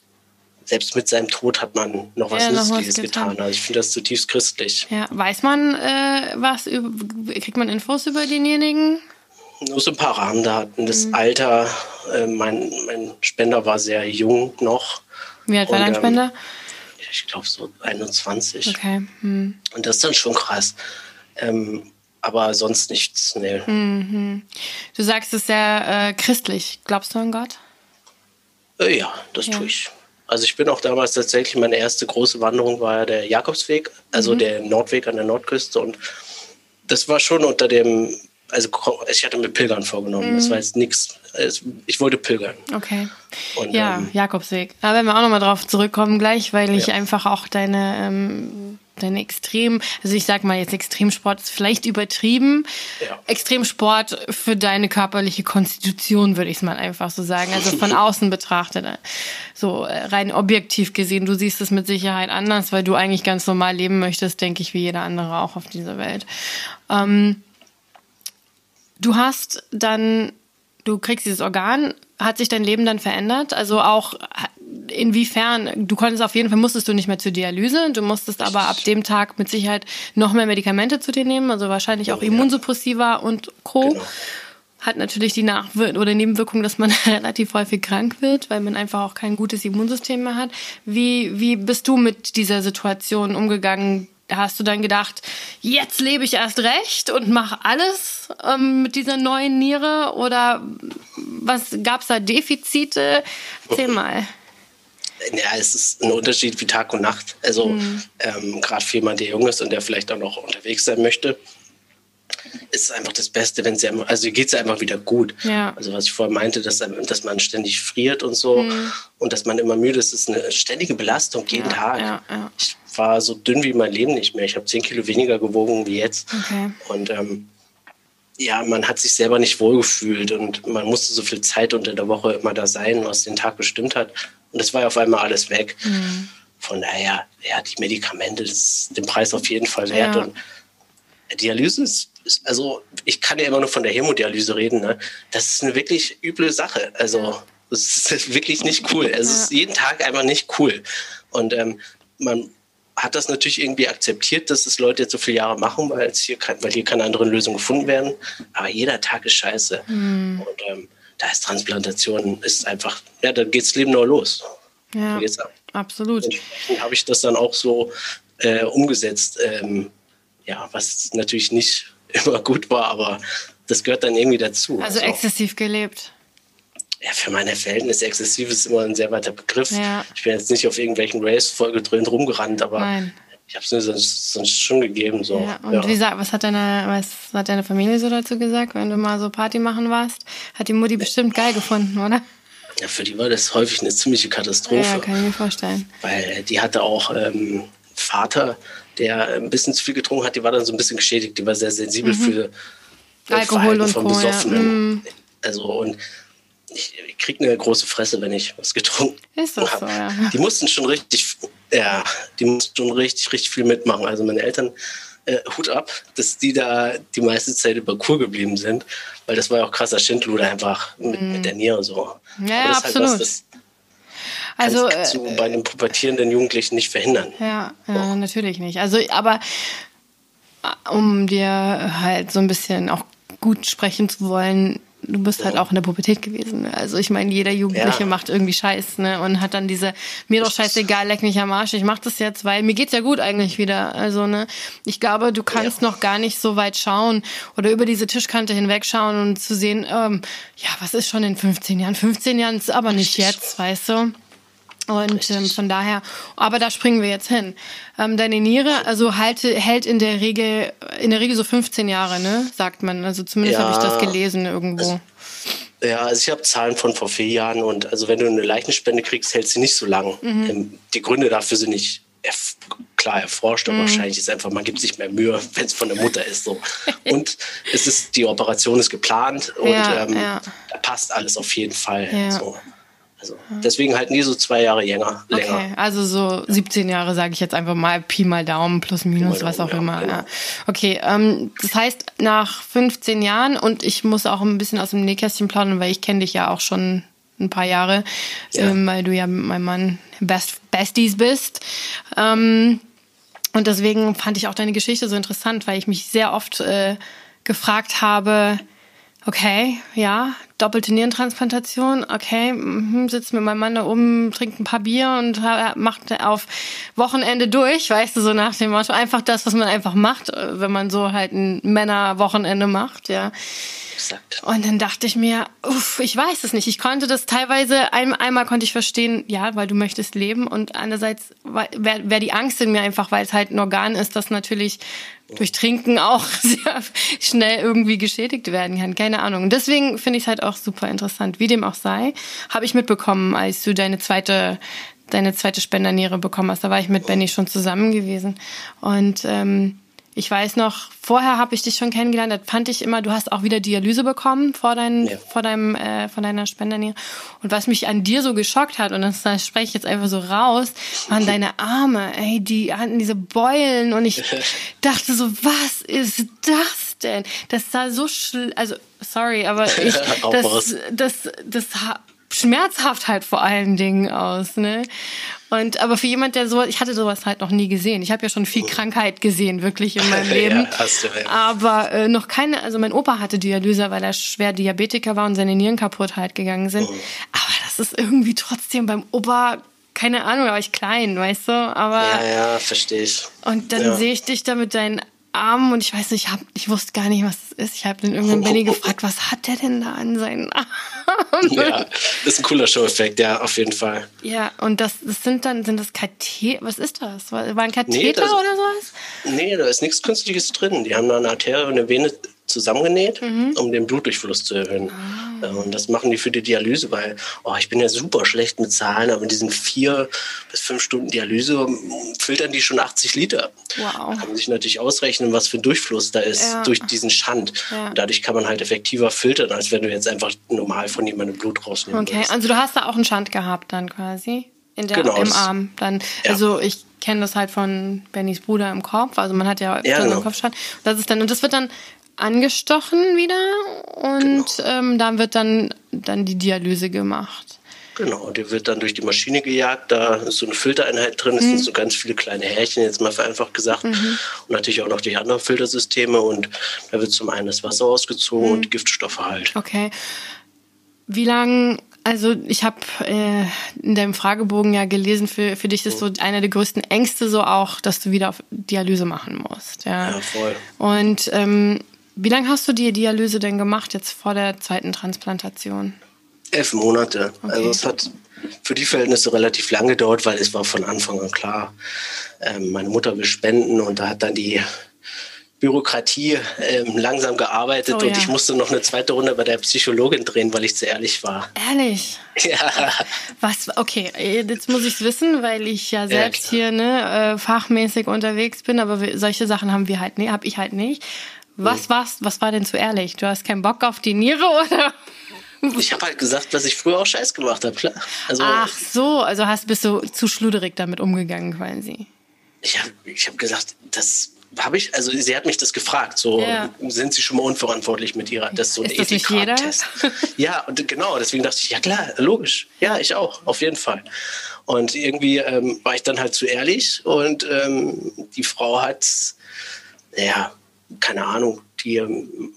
selbst mit seinem Tod hat man noch was ja, Nützliches getan. getan. Also ich finde das zutiefst christlich. Ja, weiß man äh, was über, kriegt man Infos über denjenigen? Nur so ein paar Rahmendaten. Das mhm. Alter, äh, mein, mein Spender war sehr jung noch. Wie alt war dein ähm, Spender? ich glaube so 21. Okay. Mhm. Und das ist dann schon krass. Ähm, aber sonst nichts, nee. Mhm. Du sagst es sehr äh, christlich. Glaubst du an Gott? Äh, ja, das ja. tue ich. Also ich bin auch damals tatsächlich, meine erste große Wanderung war ja der Jakobsweg, also mhm. der Nordweg an der Nordküste. Und das war schon unter dem, also ich hatte mir Pilgern vorgenommen. Mhm. Das war jetzt nichts, ich wollte pilgern. Okay. Und, ja, ähm, Jakobsweg. Da werden wir auch nochmal drauf zurückkommen gleich, weil ich ja. einfach auch deine ähm, deine Extrem, also ich sag mal jetzt Extremsport ist vielleicht übertrieben. Ja. Extremsport für deine körperliche Konstitution, würde ich es mal einfach so sagen. Also von außen betrachtet. So äh, rein objektiv gesehen, du siehst es mit Sicherheit anders, weil du eigentlich ganz normal leben möchtest, denke ich, wie jeder andere auch auf dieser Welt. Ähm, du hast dann, du kriegst dieses Organ, hat sich dein Leben dann verändert? Also auch inwiefern, du konntest auf jeden Fall, musstest du nicht mehr zur Dialyse, du musstest aber ab dem Tag mit Sicherheit noch mehr Medikamente zu dir nehmen, also wahrscheinlich auch Immunsuppressiva und Co. Genau. Hat natürlich die Nachwirkung oder Nebenwirkung, dass man relativ häufig krank wird, weil man einfach auch kein gutes Immunsystem mehr hat. Wie, wie bist du mit dieser Situation umgegangen? Hast du dann gedacht, jetzt lebe ich erst recht und mache alles ähm, mit dieser neuen Niere? Oder was gab es da Defizite? Erzähl mal. Ja, es ist ein Unterschied wie Tag und Nacht. Also mhm. ähm, gerade für jemanden, der jung ist und der vielleicht auch noch unterwegs sein möchte, ist es einfach das Beste, wenn sie also geht es einfach wieder gut. Ja. Also was ich vorher meinte, dass, dass man ständig friert und so mhm. und dass man immer müde ist, ist eine ständige Belastung jeden ja, Tag. Ja, ich war so dünn wie mein Leben nicht mehr. Ich habe zehn Kilo weniger gewogen wie jetzt. Okay. Und ähm, ja, man hat sich selber nicht wohlgefühlt und man musste so viel Zeit unter der Woche immer da sein, was den Tag bestimmt hat. Und das war ja auf einmal alles weg. Mhm. Von daher, ja, die Medikamente, das ist den Preis auf jeden Fall wert. Ja. Und Dialyse ist, also ich kann ja immer nur von der Hämodialyse reden, ne? Das ist eine wirklich üble Sache. Also, das ist wirklich nicht cool. Es ist jeden Tag einfach nicht cool. Und ähm, man hat das natürlich irgendwie akzeptiert, dass es Leute jetzt so viele Jahre machen, weil, es hier, kein, weil hier keine anderen Lösungen gefunden werden. Aber jeder Tag ist scheiße. Mhm. Und ähm, da ist Transplantation ist einfach, ja, dann geht das Leben nur los. Ja, absolut. Dann habe ich das dann auch so äh, umgesetzt. Ähm, ja, was natürlich nicht immer gut war, aber das gehört dann irgendwie dazu. Also, also exzessiv gelebt. Ja, für meine Verhältnisse exzessiv ist immer ein sehr weiter Begriff. Ja. Ich bin jetzt nicht auf irgendwelchen Race-Folge drin rumgerannt, aber Nein. Ich habe es mir sonst, schon gegeben. So. Ja, und ja. wie sagt, was hat deine, was hat deine Familie so dazu gesagt, wenn du mal so Party machen warst? Hat die Mutti bestimmt geil gefunden, oder? Ja, für die war das häufig eine ziemliche Katastrophe. Ja, kann ich mir vorstellen. Weil die hatte auch ähm, Vater, der ein bisschen zu viel getrunken hat, die war dann so ein bisschen geschädigt, die war sehr sensibel mhm. für Alkohol und von Co, Besoffenen. Mhm. Also und ich, ich krieg eine große Fresse, wenn ich was getrunken Ist das so, ja. Die mussten schon richtig, ja, die mussten schon richtig, richtig viel mitmachen. Also meine Eltern, äh, Hut ab, dass die da die meiste Zeit über Kur geblieben sind, weil das war ja auch krasser Schindluder einfach mit, mm. mit der Niere so. Ja, ja absolut. Halt was, das, Also kannst du äh, bei einem pubertierenden Jugendlichen nicht verhindern. Ja, ja natürlich nicht. Also, aber äh, um dir halt so ein bisschen auch gut sprechen zu wollen, du bist halt auch in der Pubertät gewesen. Also ich meine, jeder Jugendliche ja. macht irgendwie Scheiß, ne? Und hat dann diese, mir doch scheißegal, leck mich am Arsch, ich mach das jetzt, weil mir geht's ja gut eigentlich wieder. Also, ne? Ich glaube, du kannst ja. noch gar nicht so weit schauen oder über diese Tischkante hinwegschauen und zu sehen, ähm, ja, was ist schon in 15 Jahren? 15 Jahren ist aber nicht jetzt, weißt du? Und ähm, von daher, aber da springen wir jetzt hin. Ähm, deine Niere, also halte, hält in der Regel, in der Regel so 15 Jahre, ne? Sagt man. Also zumindest ja, habe ich das gelesen irgendwo. Also, ja, also ich habe Zahlen von vor vier Jahren und also wenn du eine Leichenspende kriegst, hält sie nicht so lang. Mhm. Ähm, die Gründe dafür sind nicht erf klar erforscht, aber mhm. wahrscheinlich ist einfach, man gibt sich mehr Mühe, wenn es von der Mutter ist. So. Und es ist, die Operation ist geplant und ja, ähm, ja. da passt alles auf jeden Fall. Ja. So. Also deswegen halt nie so zwei Jahre länger. Okay, also so 17 Jahre sage ich jetzt einfach mal Pi mal Daumen plus minus, Daumen, was auch ja, immer. Genau. Ja. Okay, ähm, das heißt nach 15 Jahren und ich muss auch ein bisschen aus dem Nähkästchen plaudern, weil ich kenne dich ja auch schon ein paar Jahre, ja. ähm, weil du ja mit meinem Mann Best Besties bist. Ähm, und deswegen fand ich auch deine Geschichte so interessant, weil ich mich sehr oft äh, gefragt habe, Okay, ja, doppelte Nierentransplantation. Okay, mhm, sitzt mit meinem Mann da oben, trinkt ein paar Bier und macht auf Wochenende durch, weißt du, so nach dem Motto. Einfach das, was man einfach macht, äh, wenn man so halt ein Männerwochenende macht, ja. Exakt. Und dann dachte ich mir, uff, ich weiß es nicht. Ich konnte das teilweise, ein, einmal konnte ich verstehen, ja, weil du möchtest leben und andererseits wäre wär die Angst in mir einfach, weil es halt ein Organ ist, das natürlich durch Trinken auch sehr schnell irgendwie geschädigt werden kann. Keine Ahnung. Und deswegen finde ich es halt auch super interessant. Wie dem auch sei, habe ich mitbekommen, als du deine zweite deine zweite Spenderniere bekommen hast. Da war ich mit Benny schon zusammen gewesen. Und ähm, ich weiß noch, vorher habe ich dich schon kennengelernt, da fand ich immer, du hast auch wieder Dialyse bekommen vor, dein, ja. vor, deinem, äh, vor deiner Spenderniere. Und was mich an dir so geschockt hat, und das, das spreche ich jetzt einfach so raus, waren deine Arme, ey, die hatten diese Beulen und ich dachte so, was ist das denn? Das sah so schl also sorry, aber ich, das, das, das, das schmerzhaft halt vor allen Dingen aus, ne? Und aber für jemand, der so, ich hatte sowas halt noch nie gesehen. Ich habe ja schon viel oh. Krankheit gesehen, wirklich in meinem Leben. ja, hast du, ja. Aber äh, noch keine, also mein Opa hatte Dialyse, weil er schwer Diabetiker war und seine Nieren kaputt halt gegangen sind. Oh. Aber das ist irgendwie trotzdem beim Opa keine Ahnung, da war ich klein, weißt du? Aber ja, ja, verstehe ich. Und dann ja. sehe ich dich da mit deinen Arm und ich weiß nicht, ich, hab, ich wusste gar nicht, was es ist. Ich habe den irgendwann Benny gefragt, was hat der denn da an seinen Armen? Ja, das ist ein cooler Show-Effekt, ja, auf jeden Fall. Ja, und das, das sind dann, sind das Katheter, was ist das? War ein Katheter nee, das, oder sowas? Nee, da ist nichts Künstliches drin. Die haben da eine Arterie und eine Vene zusammengenäht, mhm. um den Blutdurchfluss zu erhöhen. Ah. Und das machen die für die Dialyse, weil oh, ich bin ja super schlecht mit Zahlen, aber in diesen vier bis fünf Stunden Dialyse filtern die schon 80 Liter. Wow. Kann man sich natürlich ausrechnen, was für ein Durchfluss da ist ja. durch diesen Schand. Ja. Und dadurch kann man halt effektiver filtern, als wenn du jetzt einfach normal von jemandem Blut rausnimmst. Okay, willst. also du hast da auch einen Schand gehabt dann quasi? In der, genau, im Arm dann. Ja. Also ich kenne das halt von Bennys Bruder im Kopf. Also man hat ja, ja genau. im. Das ist dann, und das wird dann angestochen wieder und genau. ähm, dann wird dann, dann die Dialyse gemacht. Genau, die wird dann durch die Maschine gejagt. Da ist so eine Filtereinheit drin. Es mhm. sind so ganz viele kleine Härchen, jetzt mal vereinfacht gesagt. Mhm. Und natürlich auch noch die anderen Filtersysteme. Und da wird zum einen das Wasser ausgezogen mhm. und Giftstoffe halt. Okay. Wie lange, also ich habe äh, in deinem Fragebogen ja gelesen, für, für dich ist so einer der größten Ängste so auch, dass du wieder auf Dialyse machen musst. Ja, ja voll. Und ähm, wie lange hast du die Dialyse denn gemacht jetzt vor der zweiten Transplantation? Elf Monate. Okay. Also es hat für die Verhältnisse relativ lang gedauert, weil es war von Anfang an klar, ähm, meine Mutter will spenden und da hat dann die Bürokratie ähm, langsam gearbeitet oh, und ja. ich musste noch eine zweite Runde bei der Psychologin drehen, weil ich zu ehrlich war. Ehrlich? Ja. Was? Okay, jetzt muss ich es wissen, weil ich ja selbst ja, hier ne, äh, fachmäßig unterwegs bin, aber solche Sachen haben wir halt, nee, habe ich halt nicht. Was war's, was war denn zu ehrlich? Du hast keinen Bock auf die Niere oder? Ich habe halt gesagt, was ich früher auch Scheiß gemacht habe, klar. Also, Ach so, also hast bist du zu schluderig damit umgegangen quasi. Ich habe ich hab gesagt, das habe ich, also sie hat mich das gefragt, so ja. sind Sie schon mal unverantwortlich mit ihrer, das ist so ein Ethik-Test. ja, und genau, deswegen dachte ich, ja klar, logisch, ja, ich auch, auf jeden Fall. Und irgendwie ähm, war ich dann halt zu ehrlich und ähm, die Frau hat, ja, keine Ahnung, die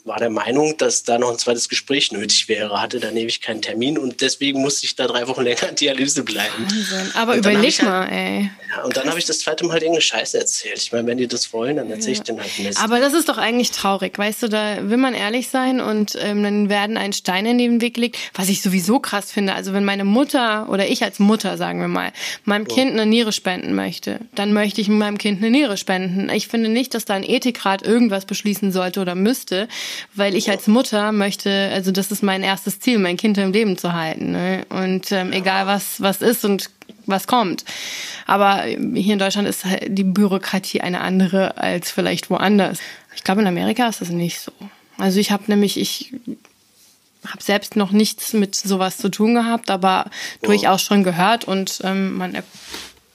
war der Meinung, dass da noch ein zweites Gespräch nötig wäre, hatte dann ewig keinen Termin und deswegen musste ich da drei Wochen länger in Dialyse bleiben. Wahnsinn. Aber überleg halt, mal, ey. Ja, und dann habe ich das zweite Mal halt irgendeine Scheiße erzählt. Ich meine, wenn die das wollen, dann erzähle ich ja. den halt Mist. Aber das ist doch eigentlich traurig, weißt du, da will man ehrlich sein und ähm, dann werden ein Stein in den Weg gelegt, was ich sowieso krass finde. Also wenn meine Mutter oder ich als Mutter, sagen wir mal, meinem oh. Kind eine Niere spenden möchte, dann möchte ich meinem Kind eine Niere spenden. Ich finde nicht, dass da ein Ethikrat irgendwas beschließen sollte oder müsste, weil ich als Mutter möchte, also das ist mein erstes Ziel, mein Kind im Leben zu halten. Ne? Und ähm, egal was was ist und was kommt. Aber hier in Deutschland ist halt die Bürokratie eine andere als vielleicht woanders. Ich glaube, in Amerika ist das nicht so. Also ich habe nämlich, ich habe selbst noch nichts mit sowas zu tun gehabt, aber durchaus schon gehört und ähm, man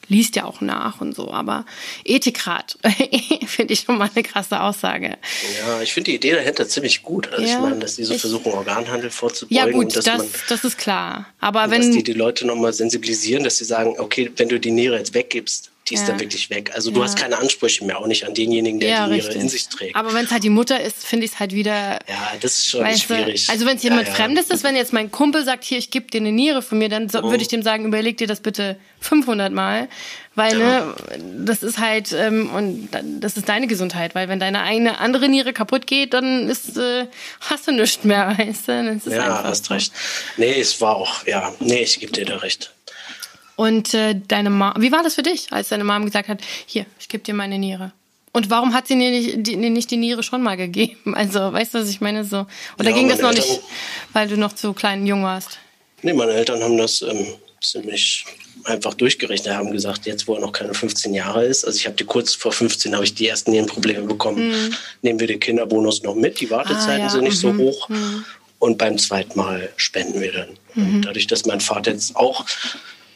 liest ja auch nach und so, aber Ethikrat finde ich schon mal eine krasse Aussage. Ja, ich finde die Idee dahinter ziemlich gut. Also ja, ich meine, dass die so versuchen, Organhandel vorzubeugen. Ja gut, das, man, das ist klar. Aber wenn... Dass die die Leute nochmal sensibilisieren, dass sie sagen, okay, wenn du die Niere jetzt weggibst, die ist ja. dann wirklich weg. Also du ja. hast keine Ansprüche mehr, auch nicht an denjenigen, der ja, die Niere in sich trägt. Aber wenn es halt die Mutter ist, finde ich es halt wieder. Ja, das ist schon schwierig. Du, also wenn es jemand Fremdes ist, wenn jetzt mein Kumpel sagt, hier, ich gebe dir eine Niere von mir, dann so, oh. würde ich dem sagen, überleg dir das bitte 500 Mal, weil ne, das ist halt ähm, und das ist deine Gesundheit, weil wenn deine eine andere Niere kaputt geht, dann ist äh, hast du nichts mehr, weißt du? Das ist ja, hast recht. Nee, es war auch, ja, nee, ich gebe dir da recht. Und äh, deine Mom, wie war das für dich, als deine Mom gesagt hat, hier, ich gebe dir meine Niere? Und warum hat sie dir nicht die, nicht die Niere schon mal gegeben? Also, weißt du, was ich meine? So. Oder ja, ging das noch Eltern, nicht, weil du noch zu klein und jung warst? Nee, meine Eltern haben das ähm, ziemlich einfach durchgerechnet, haben gesagt, jetzt wo er noch keine 15 Jahre ist, also ich habe die kurz vor 15 habe ich die ersten Nierenprobleme bekommen, mhm. nehmen wir den Kinderbonus noch mit, die Wartezeiten ah, ja. sind nicht mhm. so hoch. Mhm. Und beim zweiten Mal spenden wir dann. Mhm. dadurch, dass mein Vater jetzt auch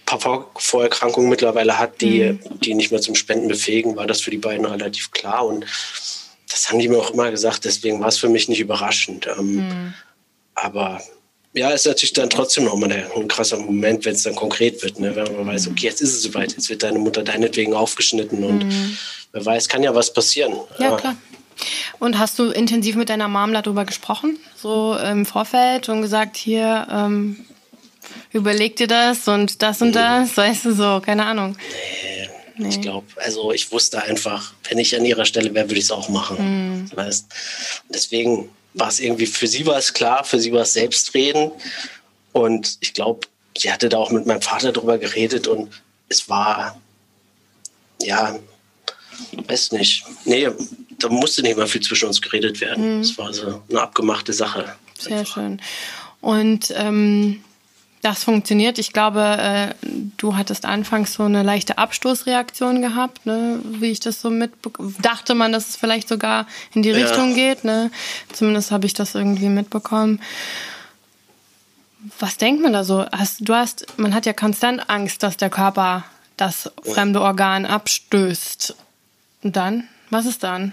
paar Vorerkrankungen mittlerweile hat, die, mhm. die nicht mehr zum Spenden befähigen, war das für die beiden relativ klar. Und das haben die mir auch immer gesagt, deswegen war es für mich nicht überraschend. Ähm, mhm. Aber ja, ist natürlich dann trotzdem nochmal ein krasser Moment, wenn es dann konkret wird. Ne? Wenn man weiß, okay, jetzt ist es soweit, jetzt wird deine Mutter deinetwegen aufgeschnitten und mhm. wer weiß, kann ja was passieren. Ja, ja, klar. Und hast du intensiv mit deiner Mom darüber gesprochen, so im Vorfeld und gesagt, hier, ähm, überleg dir das und das und das, weißt du so, keine Ahnung. Nee, nee. ich glaube, also ich wusste einfach, wenn ich an ihrer Stelle wäre, würde ich es auch machen. Mhm. Weißt? Deswegen war es irgendwie, für sie war es klar, für sie war es Selbstreden. Und ich glaube, sie hatte da auch mit meinem Vater drüber geredet und es war, ja, weiß nicht. Nee, da musste nicht mal viel zwischen uns geredet werden. Es mhm. war so eine abgemachte Sache. Sehr einfach. schön. Und ähm, das funktioniert. Ich glaube, äh, du hattest anfangs so eine leichte Abstoßreaktion gehabt, ne? wie ich das so mit dachte man, dass es vielleicht sogar in die ja. Richtung geht. Ne? Zumindest habe ich das irgendwie mitbekommen. Was denkt man da so? Hast, du hast, man hat ja konstant Angst, dass der Körper das fremde Organ abstößt. Und dann? Was ist dann?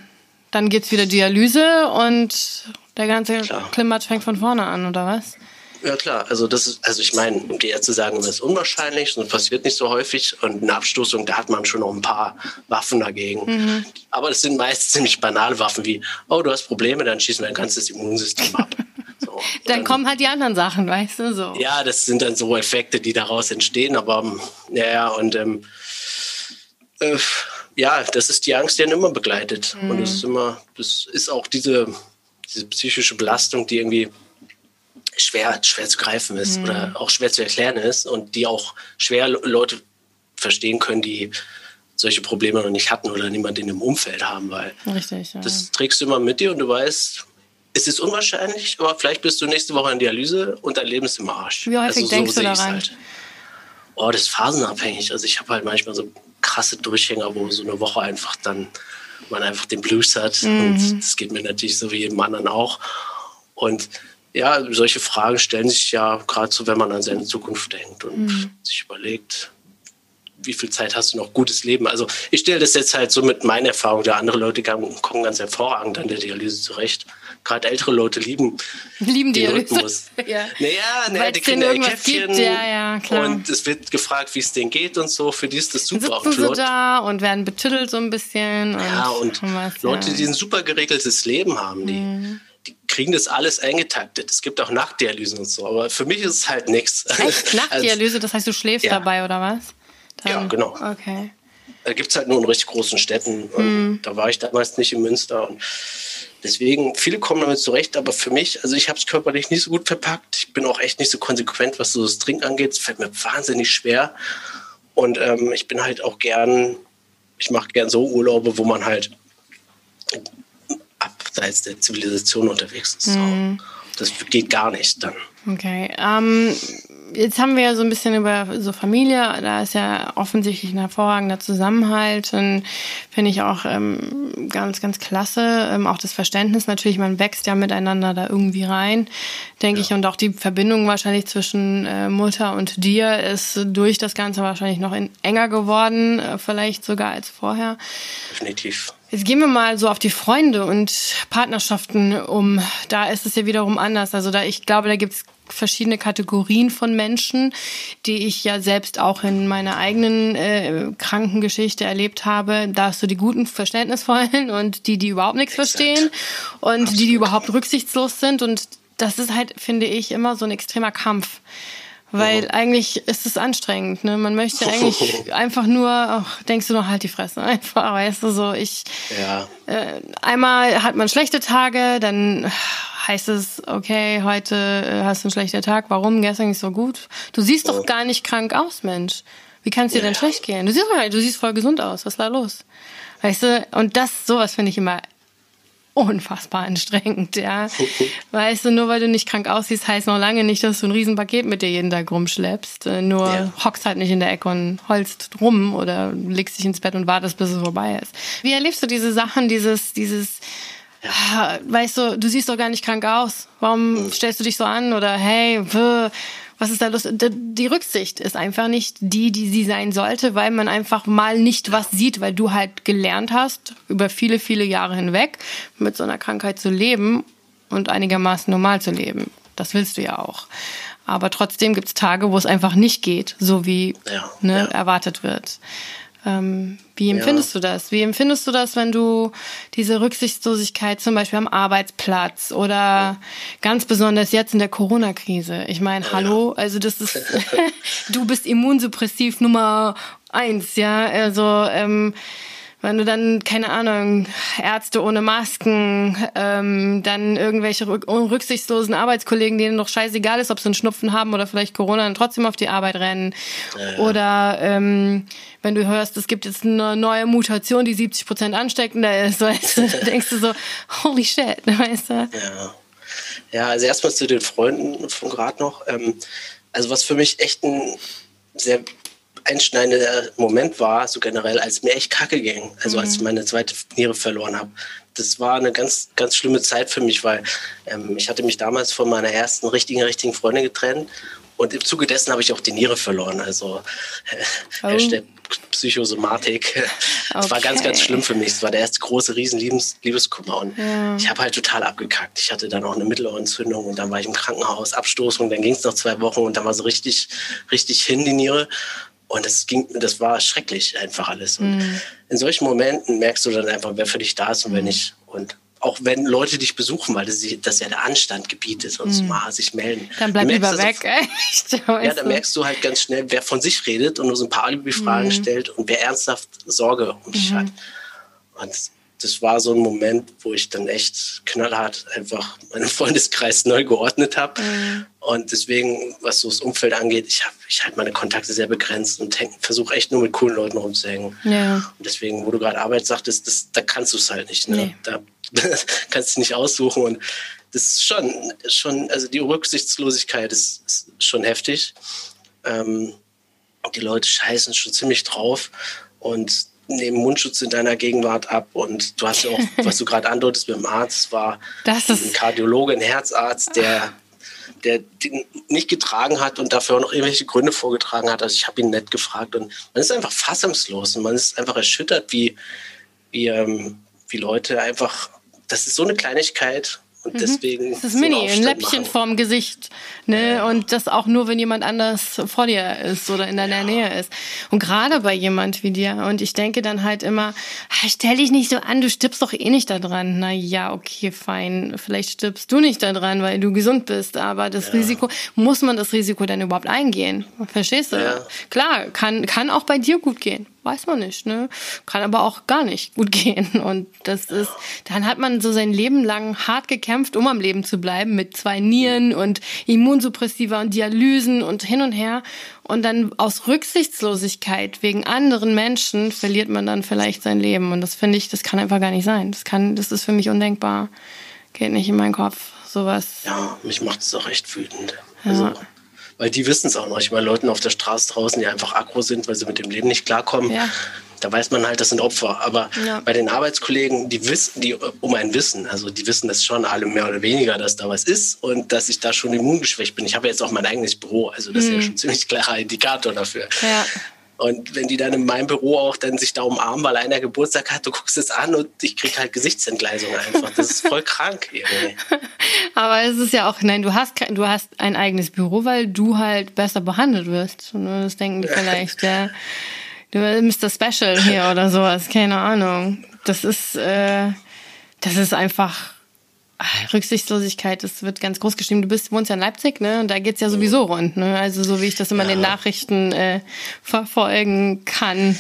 Dann geht's wieder Dialyse und der ganze Klimat fängt von vorne an, oder was? Ja klar, also das ist, also ich meine, um die Ärzte sagen, das ist unwahrscheinlich, das passiert nicht so häufig und eine Abstoßung, da hat man schon noch ein paar Waffen dagegen. Mhm. Aber das sind meist ziemlich banale Waffen wie, oh, du hast Probleme, dann schießen wir ein ganzes Immunsystem ab. So, dann, dann, kommen halt die anderen Sachen, weißt du, so. Ja, das sind dann so Effekte, die daraus entstehen, aber ähm, ja, ja, und ähm, äh, ja, das ist die Angst, die einen immer begleitet. Mhm. Und das ist immer, das ist auch diese, diese psychische Belastung, die irgendwie schwer, schwer zu greifen ist mhm. oder auch schwer zu erklären ist und die auch schwer Leute verstehen können, die solche Probleme noch nicht hatten oder niemand in dem Umfeld haben, weil Richtig, ja. das trägst du immer mit dir und du weißt, es ist unwahrscheinlich, aber vielleicht bist du nächste Woche in Dialyse und dein Leben ist im Arsch. Wie häufig also, so denkst du daran? Halt. Oh, das ist phasenabhängig. Also ich habe halt manchmal so krasse Durchhänger, wo so eine Woche einfach dann man einfach den Blues hat mhm. und das geht mir natürlich so wie jedem anderen auch. Und ja, solche Fragen stellen sich ja gerade so, wenn man an seine Zukunft denkt und mhm. sich überlegt, wie viel Zeit hast du noch gutes Leben? Also ich stelle das jetzt halt so mit meiner Erfahrung, da andere Leute kommen ganz hervorragend an der Dialyse zurecht. Gerade ältere Leute lieben, lieben den Dialyse. Rhythmus. ja. Naja, naja die kriegen ein Käffchen ja, ja, klar. und es wird gefragt, wie es denen geht und so. Für die ist das super. Sitzen sie da und werden betüttelt so ein bisschen. Ja, und, und was, Leute, die ein super geregeltes Leben haben, die, mhm. Die kriegen das alles eingetaktet. Es gibt auch Nachtdialysen und so, aber für mich ist es halt nichts. Echt? Nachtdialyse, das heißt, du schläfst ja. dabei oder was? Dann, ja, genau. Okay. Da gibt es halt nur in richtig großen Städten. Mhm. Da war ich damals nicht in Münster. Und deswegen, viele kommen damit zurecht, aber für mich, also ich habe es körperlich nicht so gut verpackt. Ich bin auch echt nicht so konsequent, was so das Trinken angeht. Es fällt mir wahnsinnig schwer. Und ähm, ich bin halt auch gern, ich mache gern so Urlaube, wo man halt abseits der Zivilisation unterwegs ist. Mhm. Das geht gar nicht dann. Okay. Ähm, jetzt haben wir ja so ein bisschen über so Familie, da ist ja offensichtlich ein hervorragender Zusammenhalt und finde ich auch ähm, ganz, ganz klasse. Ähm, auch das Verständnis natürlich, man wächst ja miteinander da irgendwie rein, denke ja. ich. Und auch die Verbindung wahrscheinlich zwischen äh, Mutter und dir ist durch das Ganze wahrscheinlich noch in, enger geworden, äh, vielleicht sogar als vorher. Definitiv. Jetzt gehen wir mal so auf die Freunde und Partnerschaften um. Da ist es ja wiederum anders. Also da, ich glaube, da gibt es verschiedene Kategorien von Menschen, die ich ja selbst auch in meiner eigenen äh, Krankengeschichte erlebt habe. Da hast du die guten, verständnisvollen und die, die überhaupt nichts Exakt. verstehen und Absolut. die, die überhaupt rücksichtslos sind. Und das ist halt, finde ich, immer so ein extremer Kampf. Weil oh. eigentlich ist es anstrengend, ne? Man möchte eigentlich einfach nur, ach, denkst du noch halt die Fresse einfach, weißt du, so ich. Ja. Äh, einmal hat man schlechte Tage, dann heißt es, okay, heute äh, hast du einen schlechten Tag, warum? Gestern nicht so gut. Du siehst doch oh. gar nicht krank aus, Mensch. Wie kann es dir ja. denn schlecht gehen? Du siehst, du siehst voll gesund aus. Was ist da los? Weißt du, und das, sowas finde ich immer unfassbar anstrengend, ja. weißt du, nur weil du nicht krank aussiehst, heißt noch lange nicht, dass du ein Riesenpaket mit dir jeden Tag rumschleppst. Äh, nur ja. hockst halt nicht in der Ecke und holst rum oder legst dich ins Bett und wartest, bis es vorbei ist. Wie erlebst du diese Sachen, dieses, dieses, ja. weißt du, du siehst doch gar nicht krank aus. Warum mhm. stellst du dich so an? Oder hey, pff, was ist da los? Die Rücksicht ist einfach nicht die, die sie sein sollte, weil man einfach mal nicht was sieht, weil du halt gelernt hast, über viele, viele Jahre hinweg mit so einer Krankheit zu leben und einigermaßen normal zu leben. Das willst du ja auch. Aber trotzdem gibt es Tage, wo es einfach nicht geht, so wie ja, ne, ja. erwartet wird. Ähm, wie empfindest ja. du das? Wie empfindest du das, wenn du diese Rücksichtslosigkeit zum Beispiel am Arbeitsplatz oder ja. ganz besonders jetzt in der Corona-Krise? Ich meine, hallo, also das ist, du bist immunsuppressiv Nummer eins, ja, also ähm, wenn du dann, keine Ahnung, Ärzte ohne Masken, ähm, dann irgendwelche rücksichtslosen Arbeitskollegen, denen doch scheißegal ist, ob sie einen Schnupfen haben oder vielleicht Corona, dann trotzdem auf die Arbeit rennen. Ja. Oder ähm, wenn du hörst, es gibt jetzt eine neue Mutation, die 70 Prozent ansteckender ist, weißt du, da denkst du so, holy shit, weißt du? Ja. Ja, also erstmal zu den Freunden von gerade noch. Ähm, also was für mich echt ein sehr einschneidender Moment war, so generell, als mir echt kacke ging. Also mhm. als ich mhm. meine zweite Niere verloren habe. Das war eine ganz, ganz schlimme Zeit für mich, weil ähm, ich hatte mich damals von meiner ersten richtigen, richtigen Freundin getrennt und im Zuge dessen habe ich auch die Niere verloren. Also äh, oh. Psychosomatik. Das okay. war ganz, ganz schlimm für mich. Es war der erste große riesen Liebes Liebeskummer. Und ja. ich habe halt total abgekackt. Ich hatte dann auch eine Mittelohrentzündung und dann war ich im Krankenhaus, Abstoßung, dann ging es noch zwei Wochen und dann war so richtig, richtig hin die Niere. Und das ging, das war schrecklich einfach alles. Und mhm. in solchen Momenten merkst du dann einfach, wer für dich da ist und wer mhm. nicht. Und auch wenn Leute dich besuchen, weil das, das ja der Anstand gebietet, sonst mhm. mal sich melden. Dann bleib lieber weg, echt. Ja, dann merkst du halt ganz schnell, wer von sich redet und nur so ein paar Alibi-Fragen mhm. stellt und wer ernsthaft Sorge um dich mhm. hat. Und das war so ein Moment, wo ich dann echt knallhart einfach meinen Freundeskreis neu geordnet habe. Mhm. Und deswegen, was so das Umfeld angeht, ich habe ich halt meine Kontakte sehr begrenzt und versuche echt nur mit coolen Leuten rumzuhängen. Ja. Und deswegen, wo du gerade Arbeit sagtest, das, da kannst du es halt nicht. Ne? Nee. Da kannst du nicht aussuchen. Und das ist schon, schon also die Rücksichtslosigkeit ist, ist schon heftig. Ähm, die Leute scheißen schon ziemlich drauf. Und nehmen Mundschutz in deiner Gegenwart ab. Und du hast ja auch, was du gerade andeutest mit dem Arzt, war ein Kardiologe, ein Herzarzt, der der den nicht getragen hat und dafür auch noch irgendwelche Gründe vorgetragen hat. Also ich habe ihn nett gefragt und man ist einfach fassungslos und man ist einfach erschüttert, wie, wie, ähm, wie Leute einfach, das ist so eine Kleinigkeit und mhm. deswegen. Das ist mini, ein Läppchen machen. vorm Gesicht. Ne? Ja. Und das auch nur, wenn jemand anders vor dir ist oder in deiner ja. Nähe ist. Und gerade bei jemand wie dir. Und ich denke dann halt immer, ah, stell dich nicht so an, du stirbst doch eh nicht da dran. Na ja, okay, fein. Vielleicht stirbst du nicht da dran, weil du gesund bist. Aber das ja. Risiko, muss man das Risiko dann überhaupt eingehen? Verstehst du? Klar, kann, kann auch bei dir gut gehen weiß man nicht, ne? Kann aber auch gar nicht gut gehen. Und das ist, dann hat man so sein Leben lang hart gekämpft, um am Leben zu bleiben, mit zwei Nieren und Immunsuppressiva und Dialysen und hin und her. Und dann aus Rücksichtslosigkeit wegen anderen Menschen verliert man dann vielleicht sein Leben. Und das finde ich, das kann einfach gar nicht sein. Das kann, das ist für mich undenkbar. Geht nicht in meinen Kopf. Sowas. Ja, mich macht es auch echt wütend. Ja. Also weil die wissen es auch noch. Ich meine, Leuten auf der Straße draußen, die einfach aggro sind, weil sie mit dem Leben nicht klarkommen, ja. da weiß man halt, das sind Opfer. Aber ja. bei den Arbeitskollegen, die wissen, die um ein Wissen, also die wissen das schon alle mehr oder weniger, dass da was ist und dass ich da schon immungeschwächt bin. Ich habe jetzt auch mein eigenes Büro, also das mhm. ist ja mhm. schon ziemlich klarer Indikator dafür. Ja. Und wenn die dann in meinem Büro auch dann sich da umarmen, weil einer Geburtstag hat, du guckst es an und ich krieg halt Gesichtsentgleisung einfach. Das ist voll krank irgendwie. Aber es ist ja auch, nein, du hast du hast ein eigenes Büro, weil du halt besser behandelt wirst. Das denken die vielleicht, ja. Du bist Mr. Special hier oder sowas, keine Ahnung. Das ist, äh, das ist einfach Rücksichtslosigkeit, das wird ganz groß geschrieben. Du bist, wohnst ja in Leipzig, ne? Und da geht's ja sowieso rund, ne? Also so wie ich das immer ja. in den Nachrichten äh, verfolgen kann.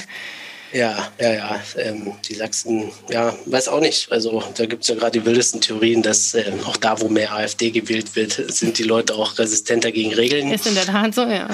Ja, ja, ja. Ähm, die Sachsen, ja, weiß auch nicht. Also da gibt's ja gerade die wildesten Theorien, dass ähm, auch da, wo mehr AfD gewählt wird, sind die Leute auch resistenter gegen Regeln. Ist in der Tat so, ja.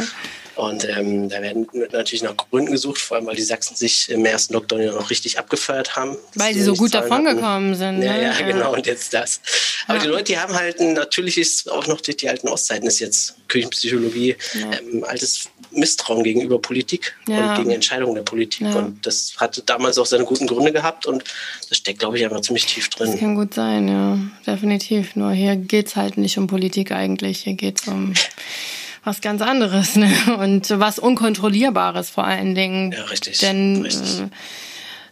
Und ähm, da werden natürlich nach Gründen gesucht, vor allem weil die Sachsen sich im ersten Lockdown ja noch richtig abgefeiert haben. Weil sie so gut davongekommen sind. Ja, ne? ja, genau, und jetzt das. Aber ja. die Leute, die haben halt, natürlich ist auch noch die, die alten Ostzeiten, ist jetzt Küchenpsychologie, ja. ähm, altes Misstrauen gegenüber Politik und gegen Entscheidungen der Politik. Und das hatte damals auch seine guten Gründe gehabt und das steckt, glaube ich, einfach ziemlich tief drin. Das kann gut sein, ja, definitiv. Nur hier geht es halt nicht um Politik eigentlich, hier geht es um was ganz anderes ne? und was Unkontrollierbares vor allen Dingen. Ja, richtig. Denn richtig. Äh,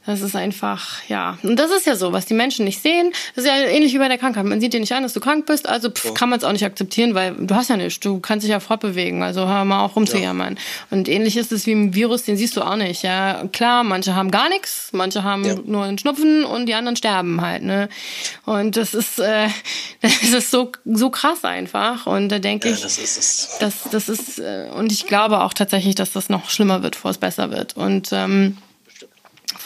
das ist einfach, ja. Und das ist ja so, was die Menschen nicht sehen. Das ist ja ähnlich wie bei der Krankheit. Man sieht dir nicht an, dass du krank bist, also pff, kann man es auch nicht akzeptieren, weil du hast ja nichts. Du kannst dich ja fortbewegen, also hör mal auch rumzujammern. Ja. Und ähnlich ist es wie im Virus, den siehst du auch nicht. Ja, klar, manche haben gar nichts, manche haben ja. nur einen Schnupfen und die anderen sterben halt. Ne? Und das ist, äh, das ist so, so krass einfach. Und da denke ja, ich, das ist es. Das, das ist, äh, und ich glaube auch tatsächlich, dass das noch schlimmer wird, bevor es besser wird. Und ähm,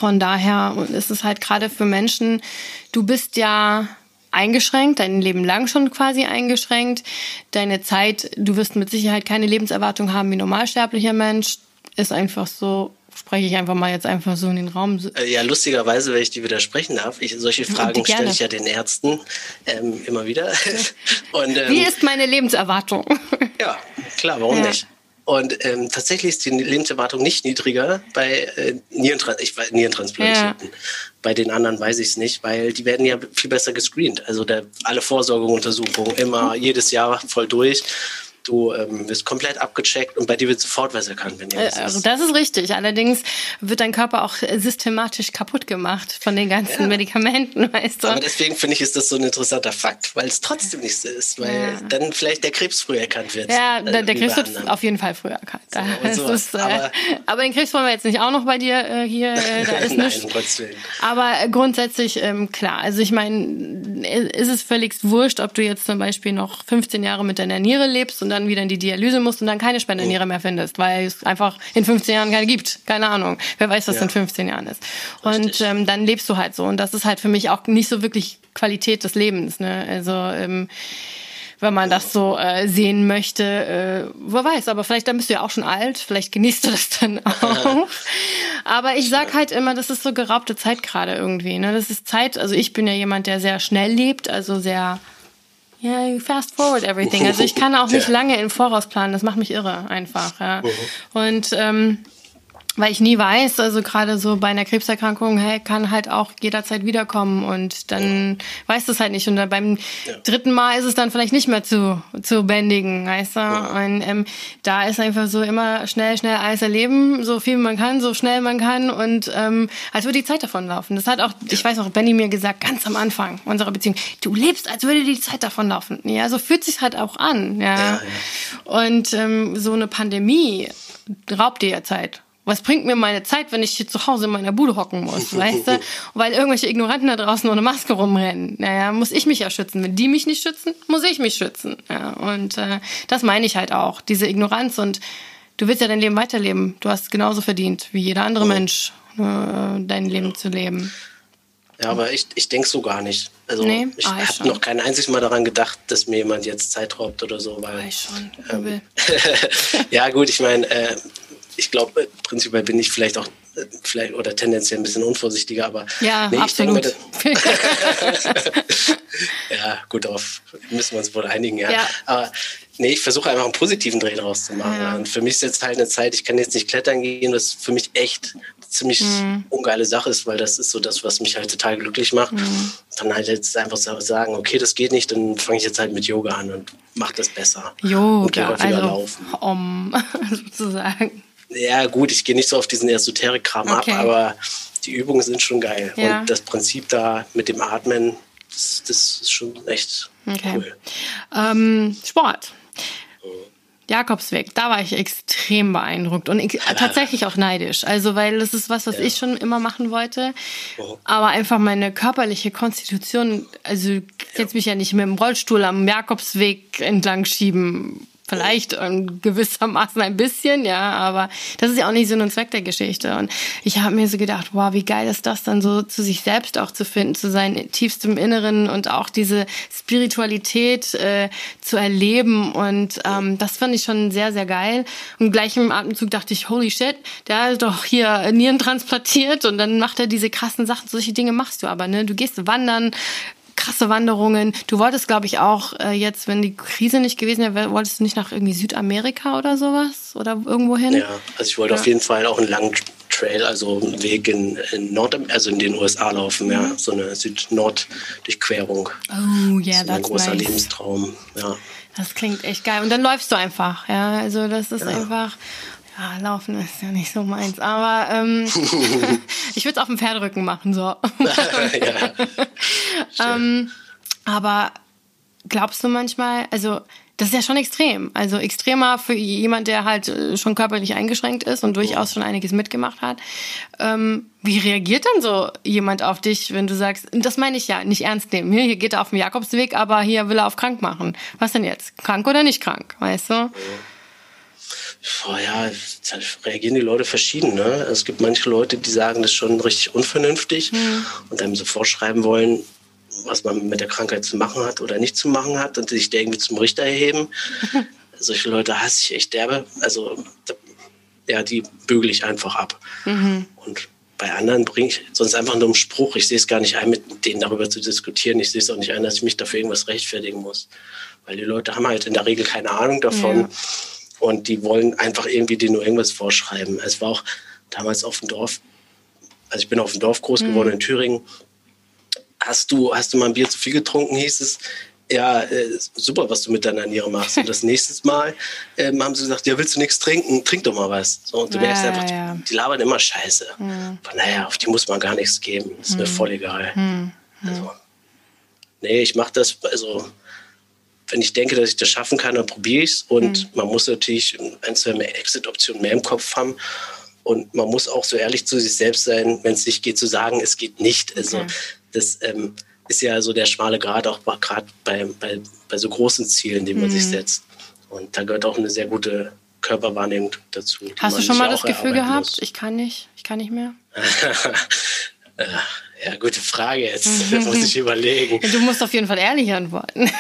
von daher ist es halt gerade für Menschen, du bist ja eingeschränkt, dein Leben lang schon quasi eingeschränkt. Deine Zeit, du wirst mit Sicherheit keine Lebenserwartung haben wie normalsterblicher Mensch. Ist einfach so, spreche ich einfach mal jetzt einfach so in den Raum. Äh, ja, lustigerweise, wenn ich dir widersprechen darf, ich, solche Fragen stelle ich ja den Ärzten ähm, immer wieder. Und, ähm, Wie ist meine Lebenserwartung? ja, klar, warum ja. nicht? Und ähm, tatsächlich ist die Lebenserwartung nicht niedriger bei äh, Nierentrans ich weiß, Nierentransplantierten. Ja. Bei den anderen weiß ich es nicht, weil die werden ja viel besser gescreent. Also der, alle Vorsorgeuntersuchungen immer mhm. jedes Jahr voll durch. Du ähm, wirst komplett abgecheckt und bei dir wird sofort was erkannt, wenn irgendwas äh, also Das ist richtig. Allerdings wird dein Körper auch systematisch kaputt gemacht von den ganzen ja. Medikamenten, weißt du. Aber deswegen finde ich, ist das so ein interessanter Fakt, weil es trotzdem nicht so ist, weil ja. dann vielleicht der Krebs früher erkannt wird. Ja, äh, der, der Krebs wird auf jeden Fall früher erkannt. So, ist, äh, aber, aber, den Krebs wollen wir jetzt nicht auch noch bei dir äh, hier. Äh, da ist Nein, Aber grundsätzlich, ähm, klar, also ich meine, ist es völlig wurscht, ob du jetzt zum Beispiel noch 15 Jahre mit deiner Niere lebst und dann wieder in die Dialyse musst und dann keine Spendeniere mehr findest, weil es einfach in 15 Jahren keine gibt. Keine Ahnung. Wer weiß, was ja. in 15 Jahren ist. Und ähm, dann lebst du halt so. Und das ist halt für mich auch nicht so wirklich Qualität des Lebens. Ne? Also ähm, wenn man das so äh, sehen möchte. Äh, wer weiß, aber vielleicht dann bist du ja auch schon alt, vielleicht genießt du das dann auch. aber ich sag halt immer, das ist so geraubte Zeit gerade irgendwie. Ne? Das ist Zeit, also ich bin ja jemand, der sehr schnell lebt, also sehr ja, you fast forward everything. Also ich kann auch nicht lange im Voraus planen. Das macht mich irre einfach. Ja. Mhm. Und ähm, weil ich nie weiß, also gerade so bei einer Krebserkrankung, hey, kann halt auch jederzeit wiederkommen und dann weiß das halt nicht. Und dann beim ja. dritten Mal ist es dann vielleicht nicht mehr zu, zu bändigen, weißt du? Ja. Und ähm, da ist einfach so immer schnell, schnell alles erleben, so viel man kann, so schnell man kann und ähm, als würde die Zeit davon laufen. Das hat auch, ja. ich weiß auch, Benny mir gesagt, ganz am Anfang unserer Beziehung, du lebst, als würde die Zeit davon laufen. Ja, so fühlt sich halt auch an, ja. Und ähm, so eine Pandemie raubt dir ja Zeit. Was bringt mir meine Zeit, wenn ich hier zu Hause in meiner Bude hocken muss, weißt du? Weil irgendwelche Ignoranten da draußen ohne Maske rumrennen. Naja, muss ich mich ja schützen. Wenn die mich nicht schützen, muss ich mich schützen. Ja, und äh, das meine ich halt auch, diese Ignoranz. Und du willst ja dein Leben weiterleben. Du hast genauso verdient wie jeder andere Mensch, äh, dein Leben zu leben. Ja, aber ich, ich denke so gar nicht. Also nee? ich ah, habe noch kein einziges Mal daran gedacht, dass mir jemand jetzt Zeit raubt oder so. Weil, ich schon. Ähm, ja gut, ich meine, äh, ich glaube, prinzipiell bin ich vielleicht auch äh, vielleicht oder tendenziell ein bisschen unvorsichtiger, aber ja, nee, absolut. Denke, ja, gut, darauf müssen wir uns wohl einigen, ja. ja. Aber nee, ich versuche einfach einen positiven Dreh draus zu machen. Ja. Und für mich ist jetzt halt eine Zeit, ich kann jetzt nicht klettern gehen, was für mich echt eine ziemlich mhm. ungeile Sache ist, weil das ist so das, was mich halt total glücklich macht. Mhm. Dann halt jetzt einfach sagen, okay, das geht nicht, dann fange ich jetzt halt mit Yoga an und mache das besser. Yoga, und also laufen. um sozusagen. Ja, gut, ich gehe nicht so auf diesen Esoterik-Kram okay. ab, aber die Übungen sind schon geil. Ja. Und das Prinzip da mit dem Atmen, das, das ist schon echt okay. cool. Ähm, Sport. Jakobsweg, da war ich extrem beeindruckt und ich, tatsächlich auch neidisch. Also, weil das ist was, was ja. ich schon immer machen wollte. Oh. Aber einfach meine körperliche Konstitution, also jetzt mich ja nicht mit dem Rollstuhl am Jakobsweg entlang schieben vielleicht in gewissermaßen ein bisschen, ja, aber das ist ja auch nicht Sinn und Zweck der Geschichte. Und ich habe mir so gedacht, wow, wie geil ist das dann so zu sich selbst auch zu finden, zu sein tiefstem Inneren und auch diese Spiritualität äh, zu erleben. Und ähm, das fand ich schon sehr, sehr geil. Und gleich im Atemzug dachte ich, holy shit, der ist doch hier Nieren transplantiert und dann macht er diese krassen Sachen. Solche Dinge machst du aber, ne? Du gehst wandern, krasse Wanderungen. Du wolltest, glaube ich, auch äh, jetzt, wenn die Krise nicht gewesen wäre, wolltest du nicht nach irgendwie Südamerika oder sowas oder irgendwo hin? Ja, also ich wollte ja. auf jeden Fall auch einen langen Trail, also einen Weg in, in Nord, also in den USA laufen, mhm. ja, so eine Süd-Nord-Durchquerung. Oh, ja, yeah, das ist ein großer nice. Lebenstraum, ja. Das klingt echt geil. Und dann läufst du einfach, ja. Also das ist ja. einfach. Ja, laufen ist ja nicht so meins, aber ähm, ich würde es auf dem Pferderücken machen, so. ja, ähm, aber glaubst du manchmal, also das ist ja schon extrem, also extremer für jemand, der halt äh, schon körperlich eingeschränkt ist und durchaus schon einiges mitgemacht hat. Ähm, wie reagiert dann so jemand auf dich, wenn du sagst, das meine ich ja, nicht ernst nehmen. Hier geht er auf dem Jakobsweg, aber hier will er auf krank machen. Was denn jetzt? Krank oder nicht krank, weißt du? Oh ja, da reagieren die Leute verschieden. Ne? Es gibt manche Leute, die sagen, das ist schon richtig unvernünftig mhm. und einem so vorschreiben wollen, was man mit der Krankheit zu machen hat oder nicht zu machen hat und sich irgendwie zum Richter erheben. Solche Leute hasse ich echt derbe. Also, ja, die bügel ich einfach ab. Mhm. Und bei anderen bringe ich sonst einfach nur einen Spruch. Ich sehe es gar nicht ein, mit denen darüber zu diskutieren. Ich sehe es auch nicht ein, dass ich mich dafür irgendwas rechtfertigen muss. Weil die Leute haben halt in der Regel keine Ahnung davon. Ja und die wollen einfach irgendwie dir nur irgendwas vorschreiben. Es war auch damals auf dem Dorf, also ich bin auf dem Dorf groß geworden mhm. in Thüringen. Hast du, hast du mal ein Bier zu viel getrunken, hieß es. Ja, äh, super, was du mit deiner Niere machst. Und das nächste Mal ähm, haben sie gesagt, ja, willst du nichts trinken? Trink doch mal was. So, und du ja, merkst einfach, ja. die, die, labern immer Scheiße. Mhm. Von naja, auf die muss man gar nichts geben. Ist mhm. mir voll egal. Mhm. Also, nee, ich mache das, also wenn ich denke, dass ich das schaffen kann, dann probiere ich es. Und mhm. man muss natürlich ein, zwei mehr Exit-Optionen mehr im Kopf haben. Und man muss auch so ehrlich zu sich selbst sein, wenn es nicht geht, zu sagen, es geht nicht. Also okay. das ähm, ist ja so der schmale Grad, auch gerade bei, bei, bei so großen Zielen, die man mhm. sich setzt. Und da gehört auch eine sehr gute Körperwahrnehmung dazu. Hast du schon mal das Gefühl gehabt, muss. ich kann nicht, ich kann nicht mehr? ja, gute Frage jetzt. Mhm. muss ich überlegen. Du musst auf jeden Fall ehrlich antworten.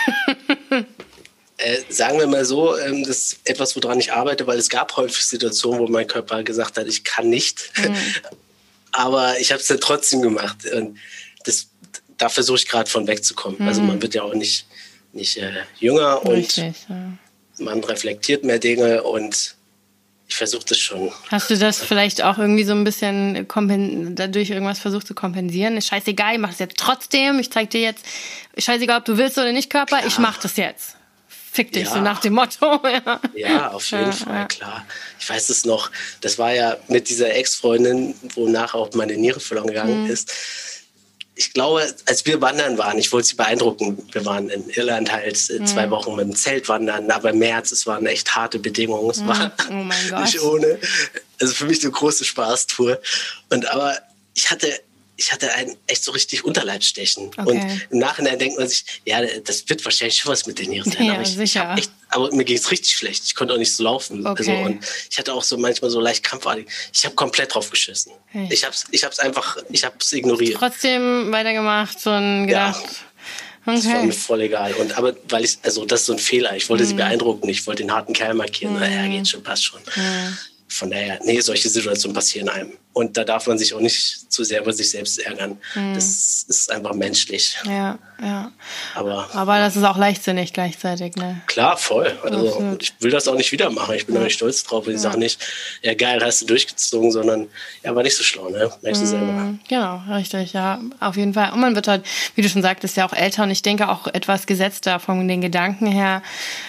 Äh, sagen wir mal so, ähm, das ist etwas, woran ich arbeite, weil es gab häufig Situationen, wo mein Körper gesagt hat, ich kann nicht. Mhm. Aber ich habe es dann trotzdem gemacht. Und das, da versuche ich gerade von wegzukommen. Mhm. Also man wird ja auch nicht, nicht äh, jünger Richtig, und ja. man reflektiert mehr Dinge und ich versuche das schon. Hast du das vielleicht auch irgendwie so ein bisschen dadurch irgendwas versucht zu kompensieren? Ist scheißegal, ich mach das jetzt trotzdem. Ich zeig dir jetzt, scheißegal, ob du willst oder nicht, Körper, klar. ich mach das jetzt. Fick dich, ja. so nach dem Motto. ja, ja auf jeden ja, Fall, klar. Ich weiß es noch, das war ja mit dieser Ex-Freundin, wo nachher auch meine Niere verloren gegangen mhm. ist ich glaube, als wir wandern waren, ich wollte sie beeindrucken, wir waren in Irland halt mhm. zwei Wochen mit dem Zelt wandern, aber im März, es waren echt harte Bedingungen, es mhm. war oh nicht ohne. Also für mich eine große Spaßtour. Und aber ich hatte ich hatte ein echt so richtig Unterleibsstechen. Okay. Und im Nachhinein denkt man sich, ja, das wird wahrscheinlich schon was mit den Nieren sein. Ja, aber, ich, sicher. Ich echt, aber mir ging es richtig schlecht. Ich konnte auch nicht so laufen. Okay. Also, und ich hatte auch so manchmal so leicht krampfartig. Ich habe komplett drauf geschissen. Hey. Ich habe es ich hab's einfach, ich habe es ignoriert. Trotzdem weitergemacht und gedacht. Ja. Okay. Das war mir voll egal. Und aber weil ich, also das ist so ein Fehler. Ich wollte mhm. sie beeindrucken. Ich wollte den harten Kerl markieren. Mhm. Naja, geht schon, passt schon. Mhm. Von daher, nee, solche Situationen passieren einem. Und da darf man sich auch nicht zu sehr über sich selbst ärgern. Mhm. Das ist einfach menschlich. Ja, ja. Aber, Aber das ist auch leichtsinnig gleichzeitig, ne? Klar, voll. Also ich will das auch nicht wieder machen. Ich bin ja. auch nicht stolz drauf. Ich ja. sage nicht, ja geil, hast du durchgezogen, sondern ja, war nicht so schlau, ne? Merkst du selber. Mhm. Genau, richtig, ja. Auf jeden Fall. Und man wird halt, wie du schon sagtest, ja auch älter und ich denke auch etwas gesetzter von den Gedanken her.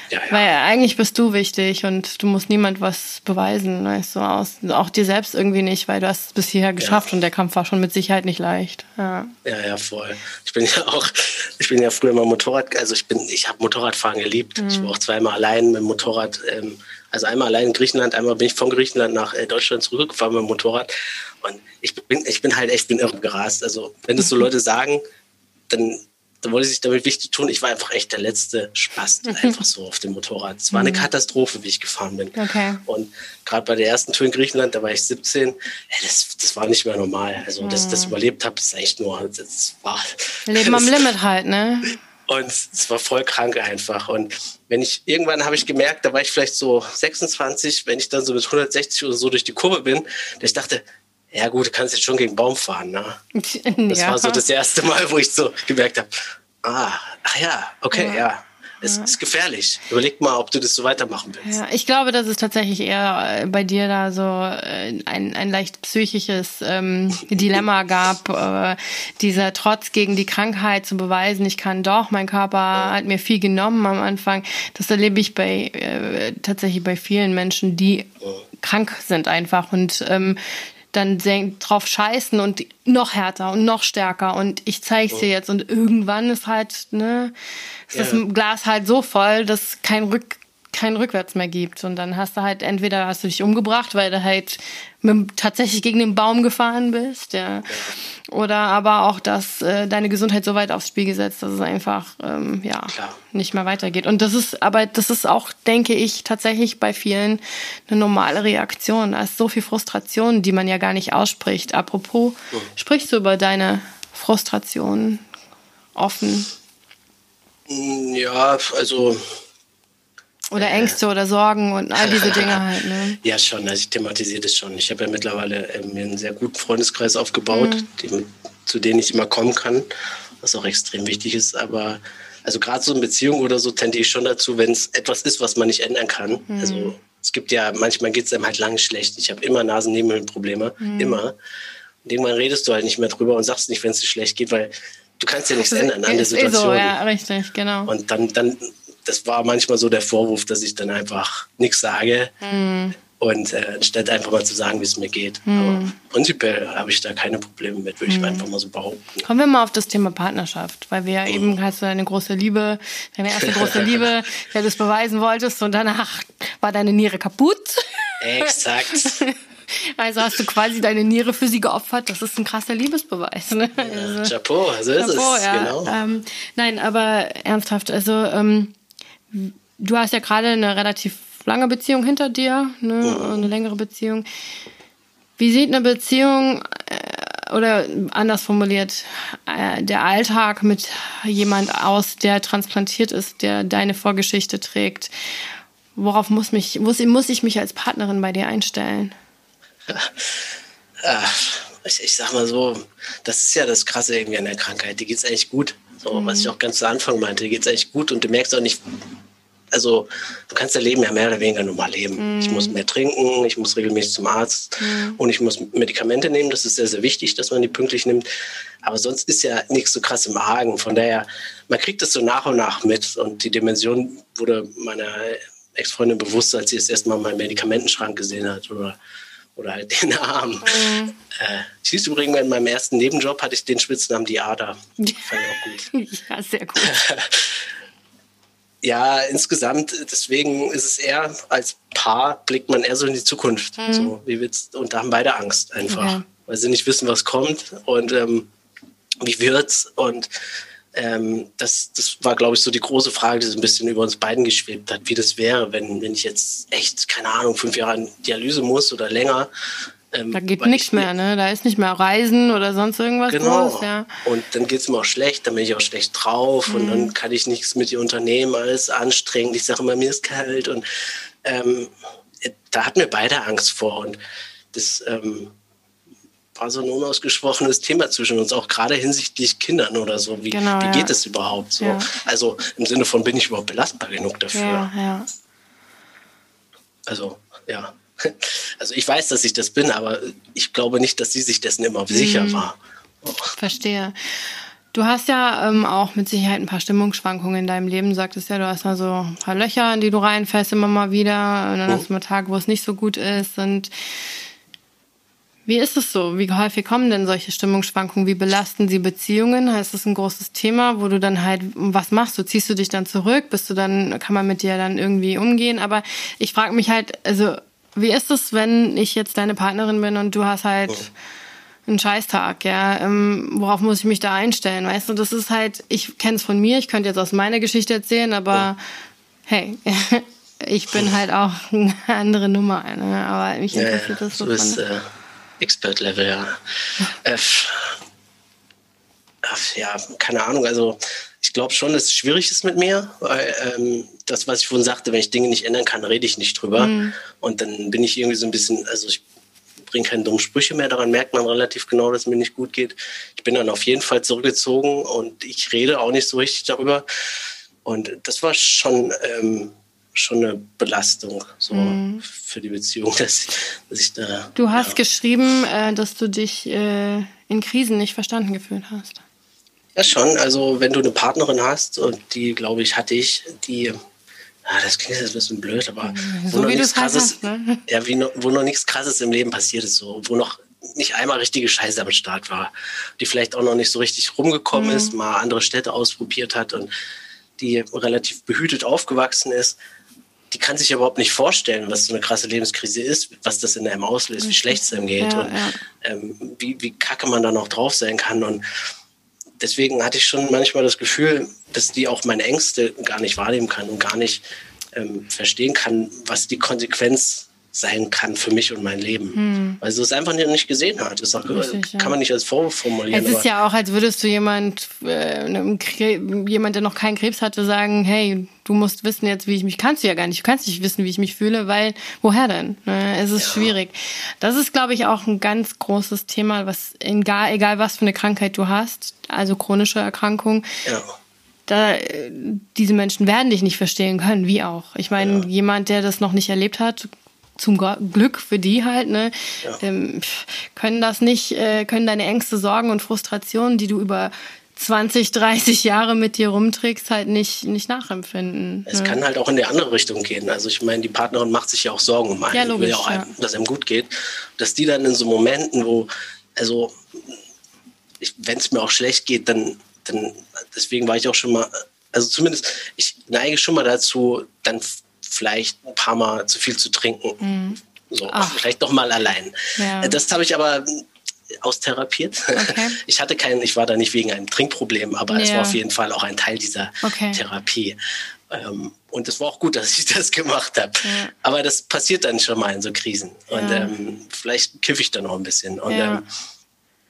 Ja, ja. Weil eigentlich bist du wichtig und du musst niemand was beweisen, weißt du, aus, auch dir selbst irgendwie nicht, weil du hast es bis hierher geschafft ja. und der Kampf war schon mit Sicherheit nicht leicht. Ja. ja, ja, voll. Ich bin ja auch, ich bin ja früher mal Motorrad, also ich bin, ich habe Motorradfahren geliebt. Mhm. Ich war auch zweimal allein mit dem Motorrad, ähm, also einmal allein in Griechenland, einmal bin ich von Griechenland nach äh, Deutschland zurückgefahren mit dem Motorrad. Und ich bin, ich bin halt echt, bin irre gerast. Also wenn das so Leute sagen, dann da wollte sich damit wichtig tun. Ich war einfach echt der letzte Spaß, einfach so auf dem Motorrad. Es war eine mhm. Katastrophe, wie ich gefahren bin. Okay. Und gerade bei der ersten Tour in Griechenland, da war ich 17, ey, das, das war nicht mehr normal. Also, dass ich das mhm. überlebt habe, ist echt nur, das war. Leben am Limit halt, ne? Und es war voll krank einfach. Und wenn ich, irgendwann habe ich gemerkt, da war ich vielleicht so 26, wenn ich dann so mit 160 oder so durch die Kurve bin, dass ich dachte, ja gut, du kannst jetzt schon gegen Baum fahren. Ne? Das ja. war so das erste Mal, wo ich so gemerkt habe, ah, ach ja, okay, ja. ja. Es ist gefährlich. Überleg mal, ob du das so weitermachen willst. Ja, ich glaube, dass es tatsächlich eher äh, bei dir da so äh, ein, ein leicht psychisches ähm, Dilemma gab, äh, dieser Trotz gegen die Krankheit zu beweisen, ich kann doch, mein Körper hat mir viel genommen am Anfang. Das erlebe ich bei äh, tatsächlich bei vielen Menschen, die krank sind einfach und ähm, dann drauf scheißen und noch härter und noch stärker. Und ich zeig's dir jetzt. Und irgendwann ist halt, ne, ist ja. das Glas halt so voll, dass kein Rück kein Rückwärts mehr gibt. Und dann hast du halt, entweder hast du dich umgebracht, weil du halt mit, tatsächlich gegen den Baum gefahren bist, ja. Oder aber auch, dass äh, deine Gesundheit so weit aufs Spiel gesetzt, dass es einfach ähm, ja Klar. nicht mehr weitergeht. Und das ist, aber das ist auch, denke ich, tatsächlich bei vielen eine normale Reaktion. Da ist so viel Frustration, die man ja gar nicht ausspricht. Apropos, mhm. sprichst du über deine Frustration offen? Ja, also oder Ängste oder Sorgen und all diese Dinge halt, ne? Ja, schon. Also ich thematisiere das schon. Ich habe ja mittlerweile äh, mir einen sehr guten Freundeskreis aufgebaut, mhm. die, zu denen ich immer kommen kann, was auch extrem wichtig ist. Aber also gerade so in Beziehungen oder so tendiere ich schon dazu, wenn es etwas ist, was man nicht ändern kann. Mhm. Also es gibt ja, manchmal geht es einem halt lange schlecht. Ich habe immer Nasennebenhöhlenprobleme, mhm. immer. Und irgendwann redest du halt nicht mehr drüber und sagst nicht, wenn es dir schlecht geht, weil du kannst ja nichts ändern an der Situation. So, ja, richtig, genau. Und dann, dann das war manchmal so der Vorwurf, dass ich dann einfach nichts sage. Mhm. Und äh, anstatt einfach mal zu sagen, wie es mir geht. Mhm. Aber prinzipiell habe ich da keine Probleme mit, würde ich mhm. einfach mal so behaupten. Kommen wir mal auf das Thema Partnerschaft, weil wir ja mhm. eben hast du eine große Liebe, deine erste große Liebe, der du es beweisen wolltest und danach war deine Niere kaputt. Exakt. Also hast du quasi deine Niere für sie geopfert. Das ist ein krasser Liebesbeweis. Ne? Also, Chapeau, so ist Chapeau, es. Ja. Genau. Ähm, nein, aber ernsthaft, also ähm, du hast ja gerade eine relativ lange Beziehung hinter dir, ne? Eine längere Beziehung. Wie sieht eine Beziehung äh, oder anders formuliert äh, der Alltag mit jemand aus, der transplantiert ist, der deine Vorgeschichte trägt? Worauf muss, mich, muss, muss ich mich als Partnerin bei dir einstellen? Ich, ich sag mal so, das ist ja das Krasse irgendwie an der Krankheit. Die geht es eigentlich gut. So, mhm. was ich auch ganz zu Anfang meinte, geht es eigentlich gut und du merkst auch nicht, also du kannst dein Leben ja mehr oder weniger normal leben. Mm. Ich muss mehr trinken, ich muss regelmäßig zum Arzt mm. und ich muss Medikamente nehmen. Das ist sehr, sehr wichtig, dass man die pünktlich nimmt. Aber sonst ist ja nichts so krass im Argen. Von daher, man kriegt das so nach und nach mit. Und die Dimension wurde meiner Ex-Freundin bewusst, als sie das erste Mal meinen Medikamentenschrank gesehen hat oder, oder halt den Arm. Mhm. Äh, ich hieß übrigens, in meinem ersten Nebenjob hatte ich den Spitznamen die Ader. Fand ich auch gut. ja, sehr gut. ja, insgesamt, deswegen ist es eher, als Paar blickt man eher so in die Zukunft. Mhm. So, wie wird's, und da haben beide Angst einfach, okay. weil sie nicht wissen, was kommt und ähm, wie wird's und ähm, das, das war, glaube ich, so die große Frage, die so ein bisschen über uns beiden geschwebt hat, wie das wäre, wenn, wenn ich jetzt echt, keine Ahnung, fünf Jahre in Dialyse muss oder länger. Ähm, da geht nichts mehr, ne? Da ist nicht mehr Reisen oder sonst irgendwas genau. Groß, ja. Und dann geht es mir auch schlecht, dann bin ich auch schlecht drauf mhm. und dann mhm. kann ich nichts mit dir unternehmen, alles anstrengend. Ich sage immer, mir ist kalt und ähm, da hatten wir beide Angst vor und das ähm, so ein unausgesprochenes Thema zwischen uns, auch gerade hinsichtlich Kindern oder so. Wie, genau, wie geht es überhaupt so? Ja. Also im Sinne von, bin ich überhaupt belastbar genug dafür? Ja, ja. Also, ja. Also ich weiß, dass ich das bin, aber ich glaube nicht, dass sie sich dessen immer sicher mhm. war. Oh. Verstehe. Du hast ja ähm, auch mit Sicherheit ein paar Stimmungsschwankungen in deinem Leben. Du sagtest ja, du hast mal so ein paar Löcher, in die du reinfällst immer mal wieder. Und dann mhm. hast du mal Tage, wo es nicht so gut ist. Und wie ist es so? Wie häufig kommen denn solche Stimmungsschwankungen? Wie belasten sie Beziehungen? Heißt das ein großes Thema, wo du dann halt, was machst du? Ziehst du dich dann zurück? Bist du dann, kann man mit dir dann irgendwie umgehen? Aber ich frage mich halt, also, wie ist es, wenn ich jetzt deine Partnerin bin und du hast halt oh. einen Scheißtag, ja? Ähm, worauf muss ich mich da einstellen? Weißt du, das ist halt, ich kenne es von mir, ich könnte jetzt aus meiner Geschichte erzählen, aber oh. hey, ich bin halt auch eine andere Nummer, ne? aber mich interessiert ja, das so. ist, Expert-Level, ja. F. ja, keine Ahnung. Also ich glaube schon, dass es schwierig ist mit mir, weil ähm, das, was ich vorhin sagte, wenn ich Dinge nicht ändern kann, rede ich nicht drüber. Mhm. Und dann bin ich irgendwie so ein bisschen, also ich bringe keine dummen Sprüche mehr, daran merkt man relativ genau, dass es mir nicht gut geht. Ich bin dann auf jeden Fall zurückgezogen und ich rede auch nicht so richtig darüber. Und das war schon ähm, schon eine Belastung so mhm. für die Beziehung, dass, dass ich da. Du hast ja. geschrieben, äh, dass du dich äh, in Krisen nicht verstanden gefühlt hast. Ja, schon. Also, wenn du eine Partnerin hast, und die, glaube ich, hatte ich, die, ja, das klingt jetzt ein bisschen blöd, aber mhm. so wo, noch nichts halt krasses, hast, ne? ja, wie, wo noch nichts Krasses im Leben passiert ist, so, wo noch nicht einmal richtige Scheiße am Start war, die vielleicht auch noch nicht so richtig rumgekommen mhm. ist, mal andere Städte ausprobiert hat und die relativ behütet aufgewachsen ist die kann sich überhaupt nicht vorstellen, was so eine krasse Lebenskrise ist, was das in einem auslöst, wie schlecht es einem geht ja, und ja. Ähm, wie, wie kacke man da noch drauf sein kann. Und deswegen hatte ich schon manchmal das Gefühl, dass die auch meine Ängste gar nicht wahrnehmen kann und gar nicht ähm, verstehen kann, was die Konsequenz sein kann für mich und mein Leben. Hm. Weil sie es einfach nicht gesehen hat. Das auch, Richtig, kann man nicht als Vorwurf formulieren. Es ist ja auch, als würdest du jemand, äh, jemand, der noch keinen Krebs hatte, sagen, hey, du musst wissen jetzt, wie ich mich, kannst du ja gar nicht, du kannst nicht wissen, wie ich mich fühle, weil, woher denn? Ne? Es ist ja. schwierig. Das ist, glaube ich, auch ein ganz großes Thema, was, egal, egal was für eine Krankheit du hast, also chronische Erkrankung, ja da, diese Menschen werden dich nicht verstehen können, wie auch. Ich meine, ja. jemand, der das noch nicht erlebt hat, zum Glück für die halt, ne, ja. ähm, können das nicht, äh, können deine Ängste, Sorgen und Frustrationen, die du über 20, 30 Jahre mit dir rumträgst, halt nicht, nicht nachempfinden. Es ne? kann halt auch in die andere Richtung gehen. Also ich meine, die Partnerin macht sich ja auch Sorgen um einen. Ja, logisch, will ja auch, ja. dass einem gut geht. Dass die dann in so Momenten, wo, also wenn es mir auch schlecht geht, dann, dann, deswegen war ich auch schon mal, also zumindest, ich neige schon mal dazu, dann vielleicht ein paar Mal zu viel zu trinken. Mhm. So, vielleicht doch mal allein. Ja. Das habe ich aber austherapiert. Okay. Ich hatte keinen, ich war da nicht wegen einem Trinkproblem, aber ja. es war auf jeden Fall auch ein Teil dieser okay. Therapie. Ähm, und es war auch gut, dass ich das gemacht habe. Ja. Aber das passiert dann schon mal in so Krisen. Und ähm, vielleicht kiffe ich dann noch ein bisschen. Und ähm,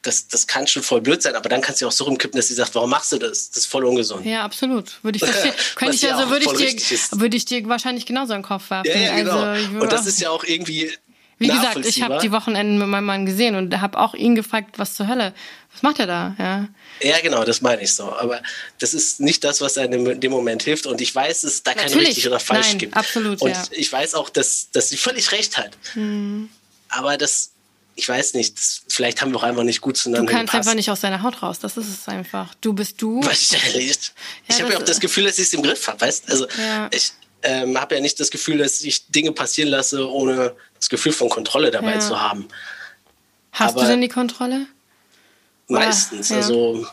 das, das kann schon voll blöd sein, aber dann kannst du auch so rumkippen, dass sie sagt, warum machst du das? Das ist voll ungesund. Ja, absolut. Würde ich verstehen. Könnte ich, also würde ich dir, würde ich dir wahrscheinlich genauso in den Kopf werfen. Ja, ja genau. Also, und das ist ja auch irgendwie, Wie gesagt, ich habe die Wochenenden mit meinem Mann gesehen und habe auch ihn gefragt, was zur Hölle, was macht er da? Ja, ja genau, das meine ich so. Aber das ist nicht das, was einem in dem Moment hilft. Und ich weiß, dass es da kein richtig oder falsch Nein, gibt. Absolut. Und ja. ich weiß auch, dass, dass sie völlig recht hat. Hm. Aber das, ich weiß nicht, das, vielleicht haben wir auch einfach nicht gut zueinander Du kannst gepasst. einfach nicht aus deiner Haut raus, das ist es einfach. Du bist du. Was ich erlebt. Ja, ich habe ja auch das Gefühl, dass ich es im Griff habe, weißt Also ja. ich ähm, habe ja nicht das Gefühl, dass ich Dinge passieren lasse, ohne das Gefühl von Kontrolle dabei ja. zu haben. Hast Aber du denn die Kontrolle? Meistens. Ja. Also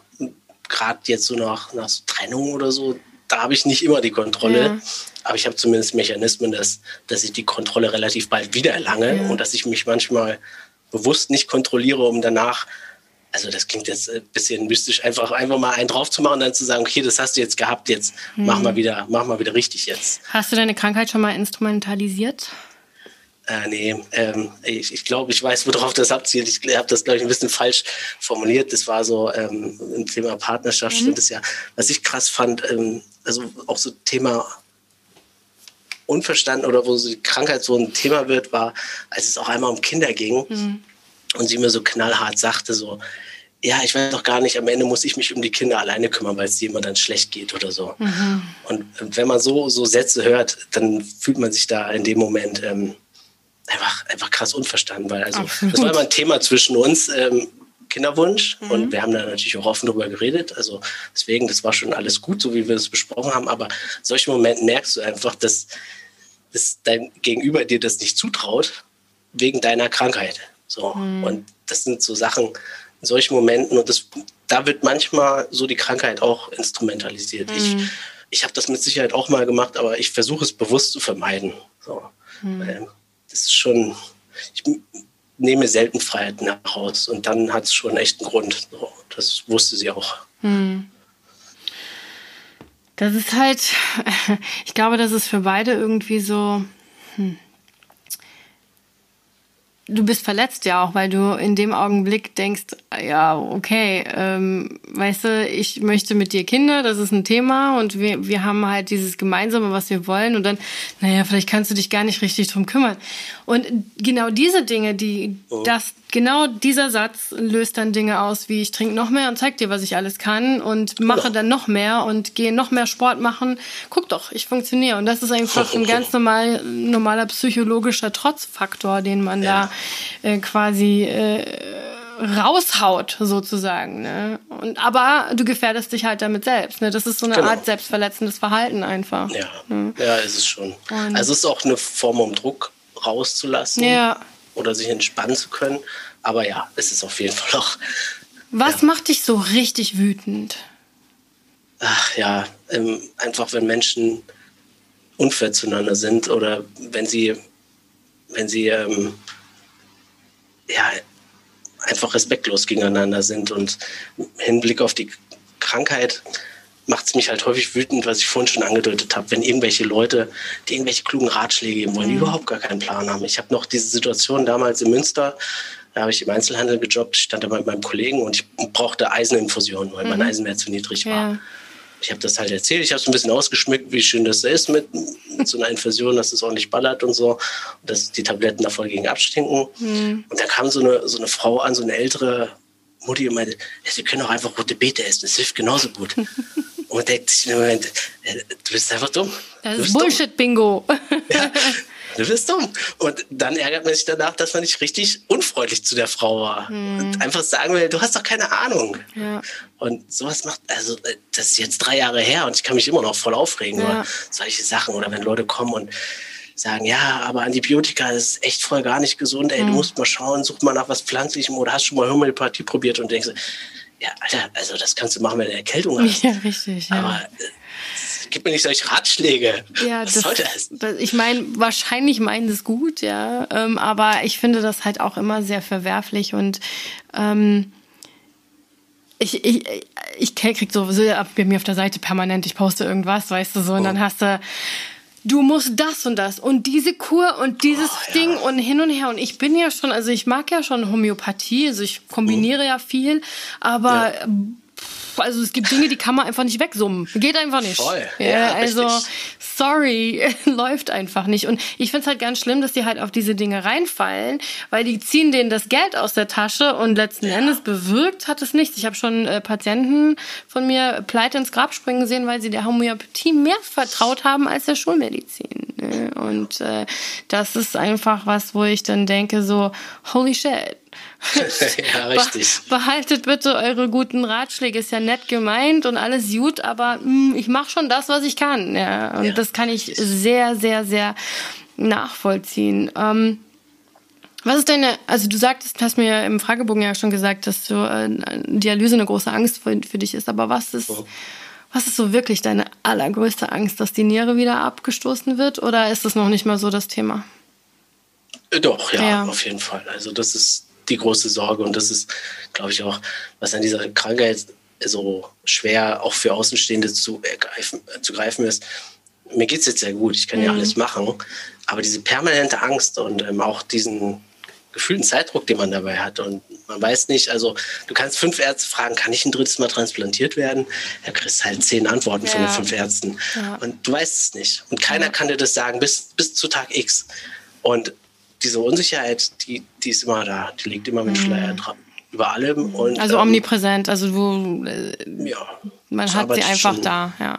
gerade jetzt so nach, nach so Trennung oder so, da habe ich nicht immer die Kontrolle. Aber ich habe zumindest Mechanismen, dass, dass ich die Kontrolle relativ bald wieder erlange und dass ich mich manchmal bewusst nicht kontrolliere, um danach, also das klingt jetzt ein bisschen mystisch, einfach, einfach mal einen drauf zu machen und dann zu sagen, okay, das hast du jetzt gehabt, jetzt hm. mach, mal wieder, mach mal wieder richtig jetzt. Hast du deine Krankheit schon mal instrumentalisiert? Äh, nee, ähm, ich, ich glaube, ich weiß, worauf das abzielt. Ich habe das, glaube ich, ein bisschen falsch formuliert. Das war so ähm, ein Thema Partnerschaft, mhm. stimmt es ja. Was ich krass fand, ähm, also auch so Thema unverstanden oder wo die Krankheit so ein Thema wird, war, als es auch einmal um Kinder ging mhm. und sie mir so knallhart sagte, so, ja, ich weiß doch gar nicht, am Ende muss ich mich um die Kinder alleine kümmern, weil es immer dann schlecht geht oder so. Mhm. Und wenn man so, so Sätze hört, dann fühlt man sich da in dem Moment ähm, einfach, einfach krass unverstanden, weil also Absolut. das war immer ein Thema zwischen uns. Ähm, Kinderwunsch mhm. und wir haben da natürlich auch offen drüber geredet. Also deswegen, das war schon alles gut, so wie wir das besprochen haben. Aber in solchen Momenten merkst du einfach, dass dass dein Gegenüber dir das nicht zutraut, wegen deiner Krankheit. So. Mhm. Und das sind so Sachen in solchen Momenten und das, da wird manchmal so die Krankheit auch instrumentalisiert. Mhm. Ich, ich habe das mit Sicherheit auch mal gemacht, aber ich versuche es bewusst zu vermeiden. So. Mhm. Das ist schon, ich nehme selten Freiheiten heraus und dann hat es schon echt einen Grund. So. Das wusste sie auch. Das ist halt, ich glaube, das ist für beide irgendwie so. Hm. Du bist verletzt ja auch, weil du in dem Augenblick denkst, ja, okay, ähm, weißt du, ich möchte mit dir Kinder, das ist ein Thema und wir, wir haben halt dieses Gemeinsame, was wir wollen und dann, naja, vielleicht kannst du dich gar nicht richtig drum kümmern. Und genau diese Dinge, die, oh. das, genau dieser Satz löst dann Dinge aus, wie ich trinke noch mehr und zeig dir, was ich alles kann und mache ja. dann noch mehr und gehe noch mehr Sport machen. Guck doch, ich funktioniere. Und das ist einfach ein ganz normal, normaler psychologischer Trotzfaktor, den man ja. da äh, quasi äh, raushaut, sozusagen. Ne? Und, aber du gefährdest dich halt damit selbst. Ne? Das ist so eine genau. Art selbstverletzendes Verhalten einfach. Ja, ne? ja ist es schon. Und also es ist auch eine Form, um Druck rauszulassen ja. oder sich entspannen zu können. Aber ja, es ist auf jeden Fall auch. Was ja. macht dich so richtig wütend? Ach ja, ähm, einfach wenn Menschen unfair zueinander sind oder wenn sie, wenn sie ähm, ja, einfach respektlos gegeneinander sind. Und im Hinblick auf die Krankheit macht es mich halt häufig wütend, was ich vorhin schon angedeutet habe, wenn irgendwelche Leute, die irgendwelche klugen Ratschläge geben wollen, die mhm. überhaupt gar keinen Plan haben. Ich habe noch diese Situation damals in Münster, da habe ich im Einzelhandel gejobbt, stand da mit meinem Kollegen und ich brauchte Eiseninfusion, weil mhm. mein Eisenwert zu niedrig war. Ja ich habe das halt erzählt, ich habe es ein bisschen ausgeschmückt, wie schön das ist mit, mit so einer Infusion, dass es ordentlich ballert und so, dass die Tabletten davor gegen abstinken. Mhm. Und da kam so eine, so eine Frau an, so eine ältere Mutti und meinte, ja, Sie können auch einfach rote Beete essen, das hilft genauso gut. und denkt sich im Moment, du bist einfach dumm. Das ist Bullshit-Bingo. Ja, du bist dumm. Und dann ärgert man sich danach, dass man nicht richtig unfreundlich zu der Frau war. Hm. Und einfach sagen will, du hast doch keine Ahnung. Ja. Und sowas macht, also das ist jetzt drei Jahre her und ich kann mich immer noch voll aufregen ja. über solche Sachen. Oder wenn Leute kommen und sagen, ja, aber Antibiotika ist echt voll gar nicht gesund. Ey, hm. du musst mal schauen, such mal nach was Pflanzlichem oder hast schon mal Homöopathie probiert und denkst, ja, Alter, also das kannst du machen, wenn du Erkältung hast. Ja, richtig. Ja. Aber äh, gib mir nicht solche Ratschläge. Ja, Was das, soll das? Ich meine, wahrscheinlich meinen es gut, ja. Ähm, aber ich finde das halt auch immer sehr verwerflich und ähm, ich, ich, ich krieg sowieso bei mir auf der Seite permanent, ich poste irgendwas, weißt du so, und oh. dann hast du du musst das und das und diese Kur und dieses oh, Ding und hin und her. Und ich bin ja schon, also ich mag ja schon Homöopathie, also ich kombiniere oh. ja viel, aber ja also es gibt Dinge, die kann man einfach nicht wegsummen. Geht einfach nicht. Voll. Ja, Ja, also. Sorry, läuft einfach nicht. Und ich find's halt ganz schlimm, dass die halt auf diese Dinge reinfallen, weil die ziehen denen das Geld aus der Tasche und letzten Endes bewirkt hat es nichts. Ich habe schon äh, Patienten von mir pleite ins Grab springen sehen, weil sie der Homöopathie mehr vertraut haben als der Schulmedizin. ne? Und äh, das ist einfach was, wo ich dann denke so, holy shit. ja, richtig. Be behaltet bitte eure guten Ratschläge. Ist ja nett gemeint und alles gut, aber mh, ich mache schon das, was ich kann. Ja, und Ja, das kann ich sehr, sehr, sehr nachvollziehen. Ähm, was ist deine, also du sagtest, hast mir im Fragebogen ja schon gesagt, dass du äh, Dialyse eine große Angst für, für dich ist, aber was ist, was ist so wirklich deine allergrößte Angst, dass die Niere wieder abgestoßen wird oder ist das noch nicht mal so das Thema? Äh, Doch, ja, Ja. auf jeden Fall. Also das ist die große Sorge und das ist, glaube ich, auch, was an dieser Krankheit so schwer auch für Außenstehende zu, ergreifen, äh, zu greifen ist. Mir geht's jetzt sehr gut, ich kann ja alles machen, aber diese permanente Angst und ähm, auch diesen gefühlten Zeitdruck, den man dabei hat und man weiß nicht, also du kannst fünf Ärzte fragen, kann ich ein drittes Mal transplantiert werden? Da kriegst halt zehn Antworten von Ja. den fünf Ärzten Ja. und du weißt es nicht und keiner kann dir das sagen bis, bis zu Tag X und diese Unsicherheit, die, die ist immer da, die liegt immer mit Schleier dran über allem und Mhm. Also ähm, omnipräsent, also du, äh, ja, man hat sie einfach schon. da, ja.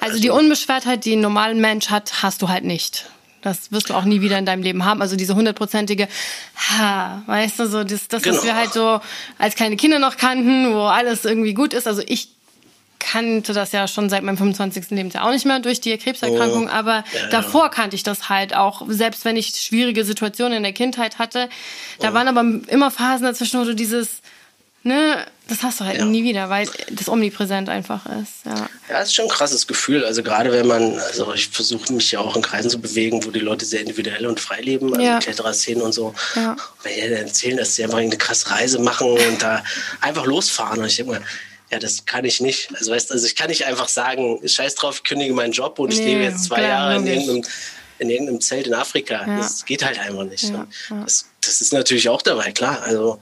Also, die Unbeschwertheit, die ein normaler Mensch hat, hast du halt nicht. Das wirst du auch nie wieder in deinem Leben haben. Also diese hundertprozentige, ha, weißt du, so das, das was Genau. wir halt so als kleine Kinder noch kannten, wo alles irgendwie gut ist. Also ich kannte das ja schon seit meinem 25. Lebensjahr auch nicht mehr durch die Krebserkrankung, Oh. aber davor kannte ich das halt auch, selbst wenn ich schwierige Situationen in der Kindheit hatte. Oh. Da waren aber immer Phasen dazwischen, wo du dieses, ne, das hast du halt Ja. nie wieder, weil das omnipräsent einfach ist. Ja. Ja, es ist schon ein krasses Gefühl. Also gerade wenn man, also ich versuche mich ja auch in Kreisen zu bewegen, wo die Leute sehr individuell und frei leben, also Ja. Kletterer-Szenen und so. Ja. Wenn die erzählen, dass sie einfach eine krasse Reise machen und da einfach losfahren. Und ich denke mal, ja, das kann ich nicht. Also weißt, also ich kann nicht einfach sagen, scheiß drauf, ich kündige meinen Job und ich Nee, lebe jetzt zwei Jahre in irgendeinem, in irgendeinem Zelt in Afrika. Ja. Das geht halt einfach nicht. Ja, ja. Das, das ist natürlich auch dabei, klar. Also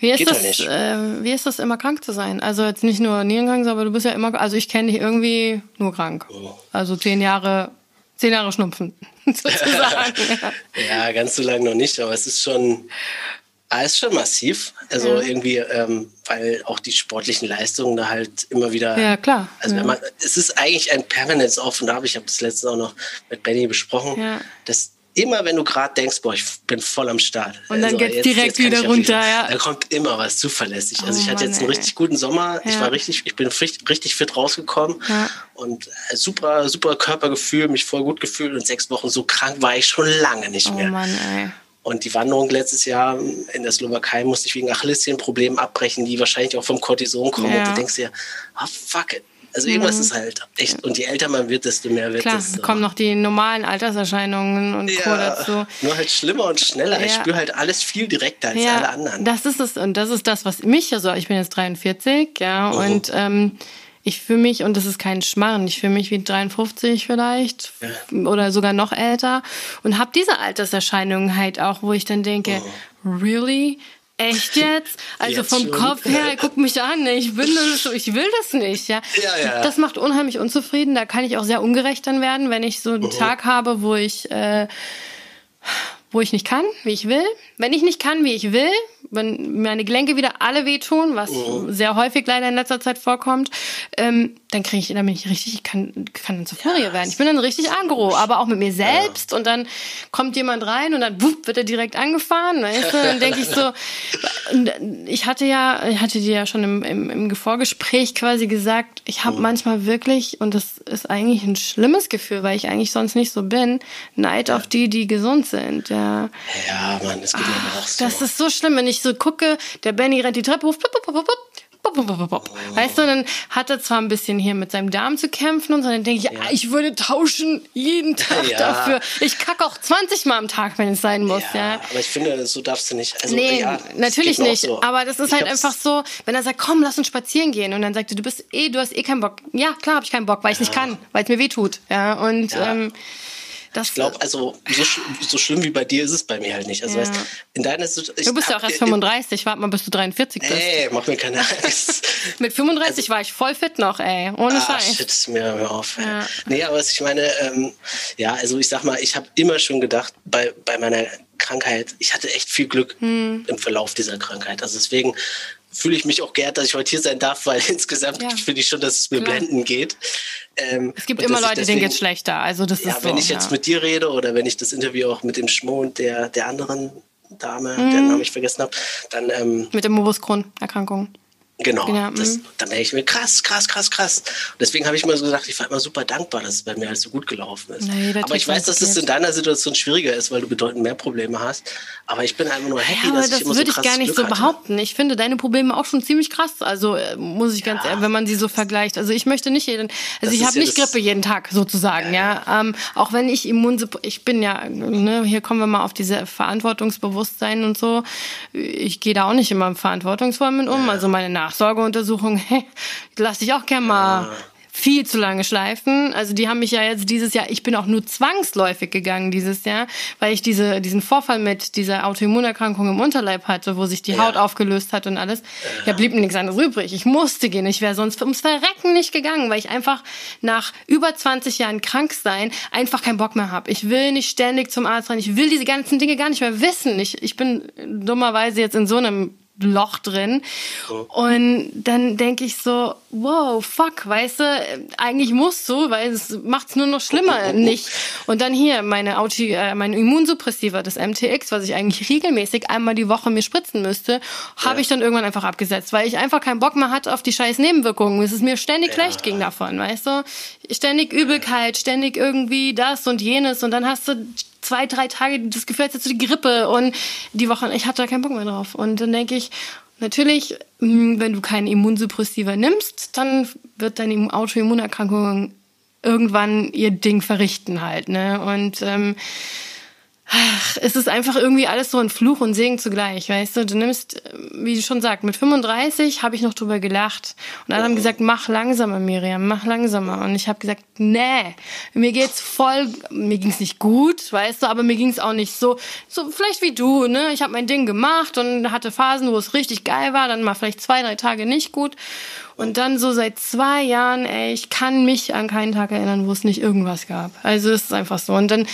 Wie ist, Geht das, nicht. äh, wie ist das immer krank zu sein? Also jetzt nicht nur nierenkrank, aber du bist ja immer, also ich kenne dich irgendwie nur krank. Oh. Also zehn Jahre, zehn Jahre Schnupfen, sozusagen. ja. Ganz so lange noch nicht, aber es ist schon, ah, ist schon massiv. Also Ja. irgendwie, ähm, weil auch die sportlichen Leistungen da halt immer wieder. Ja, klar. Also Ja. wenn man, es ist eigentlich ein permanentes Auf und Ab. Ich habe das letzte auch noch mit Benny besprochen. Ja. dass immer wenn du gerade denkst, boah, ich bin voll am Start. Und dann geht's direkt kann wieder ich runter, ja. Da kommt immer was zuverlässig. Also Oh ich hatte jetzt Mann, einen ey. richtig guten Sommer. Ich Ja. war richtig, ich bin richtig, richtig fit rausgekommen Ja. und äh, super, super Körpergefühl, mich voll gut gefühlt und sechs Wochen so krank war ich schon lange nicht Oh mehr. Mann, ey. Und die Wanderung letztes Jahr in der Slowakei musste ich wegen Achillessehnenproblemen abbrechen, die wahrscheinlich auch vom Cortison kommen. Ja. Und du denkst dir, ah fuck it. Also irgendwas ist halt echt. Und je älter man wird, desto mehr wird Klar, es. kommen noch die normalen Alterserscheinungen und Co. dazu. nur halt schlimmer und schneller. Ich Ja. spüre halt alles viel direkter als alle anderen. Das ist es und das ist das, was mich also ich bin jetzt 43, ja und ähm, ich fühle mich und das ist kein Schmarrn. Ich fühle mich wie 53 vielleicht oder sogar noch älter und habe diese Alterserscheinungen halt auch, wo ich dann denke, really Echt jetzt? Also Jetzt vom schon. Kopf her, guck mich an, ich will das, ich will das nicht, ja. Ja, ja. Das macht unheimlich unzufrieden. Da kann ich auch sehr ungerecht dann werden, wenn ich so einen Tag habe, wo ich äh, wo ich nicht kann, wie ich will. Wenn ich nicht kann, wie ich will, wenn meine Gelenke wieder alle wehtun, was sehr häufig leider in letzter Zeit vorkommt, ähm, dann kriege ich, dann bin ich richtig, ich kann, kann dann zur Furie werden. Ich bin dann richtig agro, aber auch mit mir selbst und dann kommt jemand rein und dann wupp, wird er direkt angefahren, weißt du? Dann denke ich so, ich hatte ja, ich hatte dir ja schon im, im, im Vorgespräch quasi gesagt, ich habe manchmal wirklich, und das ist eigentlich ein schlimmes Gefühl, weil ich eigentlich sonst nicht so bin, Neid auf die, die gesund sind. Ja da. Ja, Mann, das geht mir auch so. Das ist so schlimm, wenn ich so gucke, der Benny rennt die Treppe hoch, blub, blub, blub, Weißt du, dann hat er zwar ein bisschen hier mit seinem Darm zu kämpfen und so, dann denke ich, ja. ich würde tauschen jeden Tag ja. dafür. Ich kacke auch 20 Mal am Tag, wenn es sein muss, ja. ja. Aber ich finde, so darfst du nicht. Also, nee, natürlich nicht. So. Aber das ist halt einfach so, wenn er sagt, komm, lass uns spazieren gehen. Und dann sagt er, du bist eh, du hast eh keinen Bock. Ja, klar habe ich keinen Bock, weil ich nicht kann, weil es mir weh tut. Ja, und ähm, das, ich glaube, also so, so, schlimm wie bei dir ist es bei mir halt nicht. Also ja. weißt, in deiner Du bist ja auch erst 35, warte mal, bis du 43 bist. Ey, mach mir keine Angst. Mit 35 also, war ich voll fit noch, ey. Ohne ah, Scheiß. Shit, mir hör auf. Ja. Nee, aber was ich meine, ähm, ja, also ich sag mal, ich habe immer schon gedacht, bei, bei meiner Krankheit, ich hatte echt viel Glück hm. im Verlauf dieser Krankheit. Also deswegen fühle ich mich auch geehrt, dass ich heute hier sein darf, weil insgesamt ja. finde ich schon, dass es mir Klar. blenden geht. Ähm, es gibt immer Leute, deswegen, denen geht schlechter. Also das ja, ist wenn ich ja. jetzt mit dir rede oder wenn ich das Interview auch mit dem Schmo und der, der anderen Dame, mhm. deren Namen ich vergessen habe, dann ähm, mit der Morbus Crohn-Erkrankung. Genau. genau. Das, mhm. dann denke ich mir, krass, krass, krass, krass. Und deswegen habe ich mir so gesagt, ich war immer super dankbar, dass es bei mir alles so gut gelaufen ist. Nee, aber ich weiß, dass es in deiner Situation schwieriger ist, weil du bedeutend mehr Probleme hast. Aber ich bin einfach nur happy, ja, dass ich immer so krass Das würde ich gar nicht Glück so behaupten. Ich finde deine Probleme auch schon ziemlich krass. Also äh, muss ich ganz ja. ehrlich, wenn man sie so vergleicht. Also ich möchte nicht jeden, also das ich habe nicht Grippe jeden Tag sozusagen, ja. ja. Ähm, auch wenn ich Immunsuppressiv, ich bin ja, ne, hier kommen wir mal auf diese Verantwortungsbewusstsein und so. Ich gehe da auch nicht immer verantwortungsvoll mit um. Also meine Nachsorgeuntersuchung hey, lass dich auch gerne mal viel zu lange schleifen. Also die haben mich ja jetzt dieses Jahr, ich bin auch nur zwangsläufig gegangen dieses Jahr, weil ich diese, diesen Vorfall mit dieser Autoimmunerkrankung im Unterleib hatte, wo sich die ja. Haut aufgelöst hat und alles. Ja, blieb mir nichts anderes übrig. Ich musste gehen. Ich wäre sonst ums Verrecken nicht gegangen, weil ich einfach nach über 20 Jahren krank sein einfach keinen Bock mehr habe. Ich will nicht ständig zum Arzt rein. Ich will diese ganzen Dinge gar nicht mehr wissen. Ich, ich bin dummerweise jetzt in so einem Loch drin. Und dann denke ich so, wow, fuck, weißt du, eigentlich musst du, weil es macht es nur noch schlimmer nicht. Und dann hier meine Auti, äh, mein Immunsuppressiva, das MTX, was ich eigentlich regelmäßig einmal die Woche mir spritzen müsste, habe ja. ich dann irgendwann einfach abgesetzt, weil ich einfach keinen Bock mehr hatte auf die scheiß Nebenwirkungen. Es ist mir ständig ja. schlecht ging davon, weißt du? Ständig Übelkeit, ständig irgendwie das und jenes und dann hast du zwei, drei Tage das Gefühl, als hättest du die Grippe und die Woche, ich hatte da keinen Bock mehr drauf. Und dann denke ich, natürlich, hm, wenn du keinen Immunsuppressiva nimmst, dann wird deine Autoimmunerkrankung irgendwann ihr Ding verrichten halt. Ne? Und ähm, Ach, es ist einfach irgendwie alles so ein Fluch und Segen zugleich, weißt du? Du nimmst, wie du schon sagst, mit 35 habe ich noch drüber gelacht. Und alle haben gesagt, mach langsamer, Miriam, mach langsamer. Und ich habe gesagt, nee, mir geht's voll, mir ging's nicht gut, weißt du, aber mir ging's auch nicht so, so vielleicht wie du, ne? Ich habe mein Ding gemacht und hatte Phasen, wo es richtig geil war, dann mal vielleicht zwei, drei Tage nicht gut. Und dann so seit zwei Jahren, ey, ich kann mich an keinen Tag erinnern, wo es nicht irgendwas gab. Also es ist einfach so. Und dann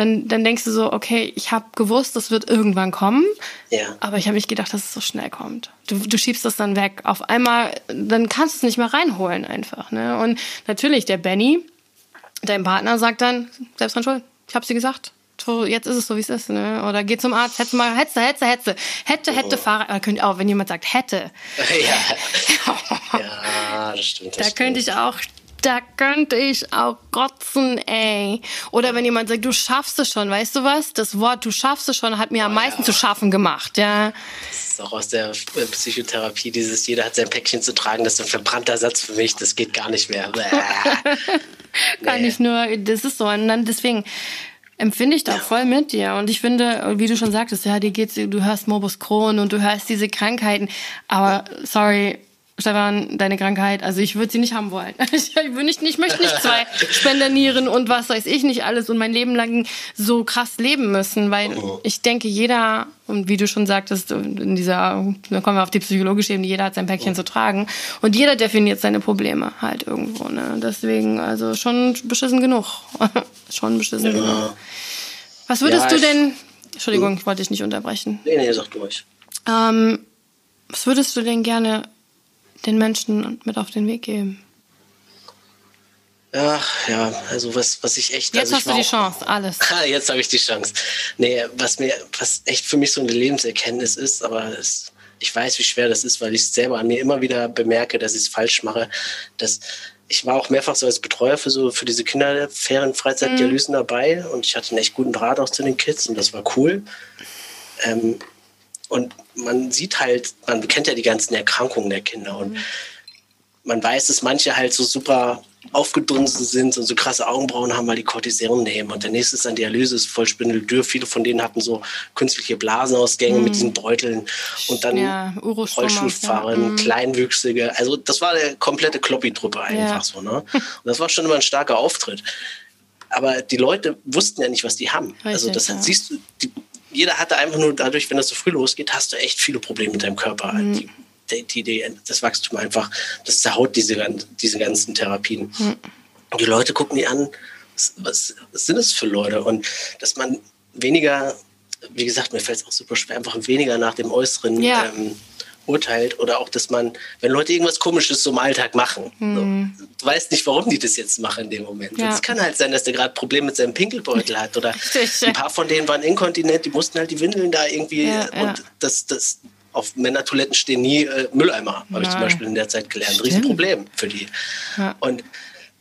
dann, dann denkst du so, okay, ich habe gewusst, das wird irgendwann kommen, ja. aber ich habe nicht gedacht, dass es so schnell kommt. Du, du schiebst das dann weg. Auf einmal, dann kannst du es nicht mehr reinholen einfach. Ne? Und natürlich, der Benny, dein Partner, sagt dann, selbst dran schuld, ich habe sie gesagt, jetzt ist es so, wie es ist, ne? Oder geh zum Arzt, hätte mal, hetze, hetze, hetze. Hätte, hätte, oh. Fahrrad, äh, könnt auch, wenn jemand sagt, hätte. Ja, ja das stimmt. Das da stimmt. könnte ich auch da könnte ich auch kotzen, ey. Oder wenn jemand sagt, du schaffst es schon, weißt du was? Das Wort, du schaffst es schon, hat mir am oh, meisten ja. zu schaffen gemacht, ja. Das ist auch aus der äh, Psychotherapie, dieses jeder hat sein Päckchen zu tragen, das ist ein verbrannter Satz für mich, das geht gar nicht mehr. Kann nee. ich nur, das ist so. Und dann deswegen empfinde ich da ja. voll mit dir. Und ich finde, wie du schon sagtest, ja, dir geht's, du hörst Morbus Crohn und du hörst diese Krankheiten. Aber sorry, Stefan, deine Krankheit, also ich würde sie nicht haben wollen. Ich, will nicht, ich möchte nicht zwei Spendernieren und was weiß ich nicht alles und mein Leben lang so krass leben müssen, weil oh. ich denke, jeder, und wie du schon sagtest, in dieser, da kommen wir auf die psychologische Ebene, jeder hat sein Päckchen oh. zu tragen und jeder definiert seine Probleme halt irgendwo. Ne? Deswegen, also schon beschissen genug. schon beschissen ja. genug. Was würdest ja, du denn, Entschuldigung, ich wollte dich nicht unterbrechen. Nee, nee, sag durch. Ähm, was würdest du denn gerne den Menschen mit auf den Weg geben? Ach ja, also was, was ich echt. Jetzt also hast du die auch, Chance, alles. jetzt habe ich die Chance. Nee, was mir, was echt für mich so eine Lebenserkenntnis ist, aber es, ich weiß, wie schwer das ist, weil ich selber an mir immer wieder bemerke, dass ich es falsch mache. Dass ich war auch mehrfach so als Betreuer für so für diese Kinderferien-Freizeitdialysen mhm. dabei und ich hatte einen echt guten Draht auch zu den Kids und das war cool. Ähm, und man sieht halt, man kennt ja die ganzen Erkrankungen der Kinder und mhm. man weiß, dass manche halt so super aufgedunsen sind und so krasse Augenbrauen haben, weil die Cortison nehmen. Und der nächste ist dann Dialyse, ist voll spindeldürr. Viele von denen hatten so künstliche Blasenausgänge mhm. mit diesen Beuteln und dann ja, Rollstuhlfahrer, ja. mhm. Kleinwüchsige. Also das war der komplette Kloppi-Truppe einfach ja. so. Ne? Und das war schon immer ein starker Auftritt. aber die Leute wussten ja nicht, was die haben. Also Richtig, das ja. siehst du, die, jeder hatte einfach nur dadurch, wenn das so früh losgeht, hast du echt viele Probleme mit deinem Körper. Mhm. Die, die, die, das Wachstum einfach, das zerhaut diese, diese ganzen Therapien. Mhm. Die Leute gucken die an, was, was, was sind es für Leute? Und dass man weniger, wie gesagt, mir fällt es auch super schwer, einfach weniger nach dem Äußeren Ja. ähm, urteilt oder auch, dass man, wenn Leute irgendwas Komisches so im Alltag machen, so, du weißt nicht, warum die das jetzt machen in dem Moment. Ja. Es kann halt sein, dass der gerade ein Problem mit seinem Pinkelbeutel hat oder Richtig, ein paar von denen waren inkontinent, die mussten halt die Windeln da irgendwie Ja, und ja. das, das auf Männertoiletten stehen nie äh, Mülleimer, habe ich zum. Beispiel in der Zeit gelernt. Stimmt. Riesenproblem für die. Und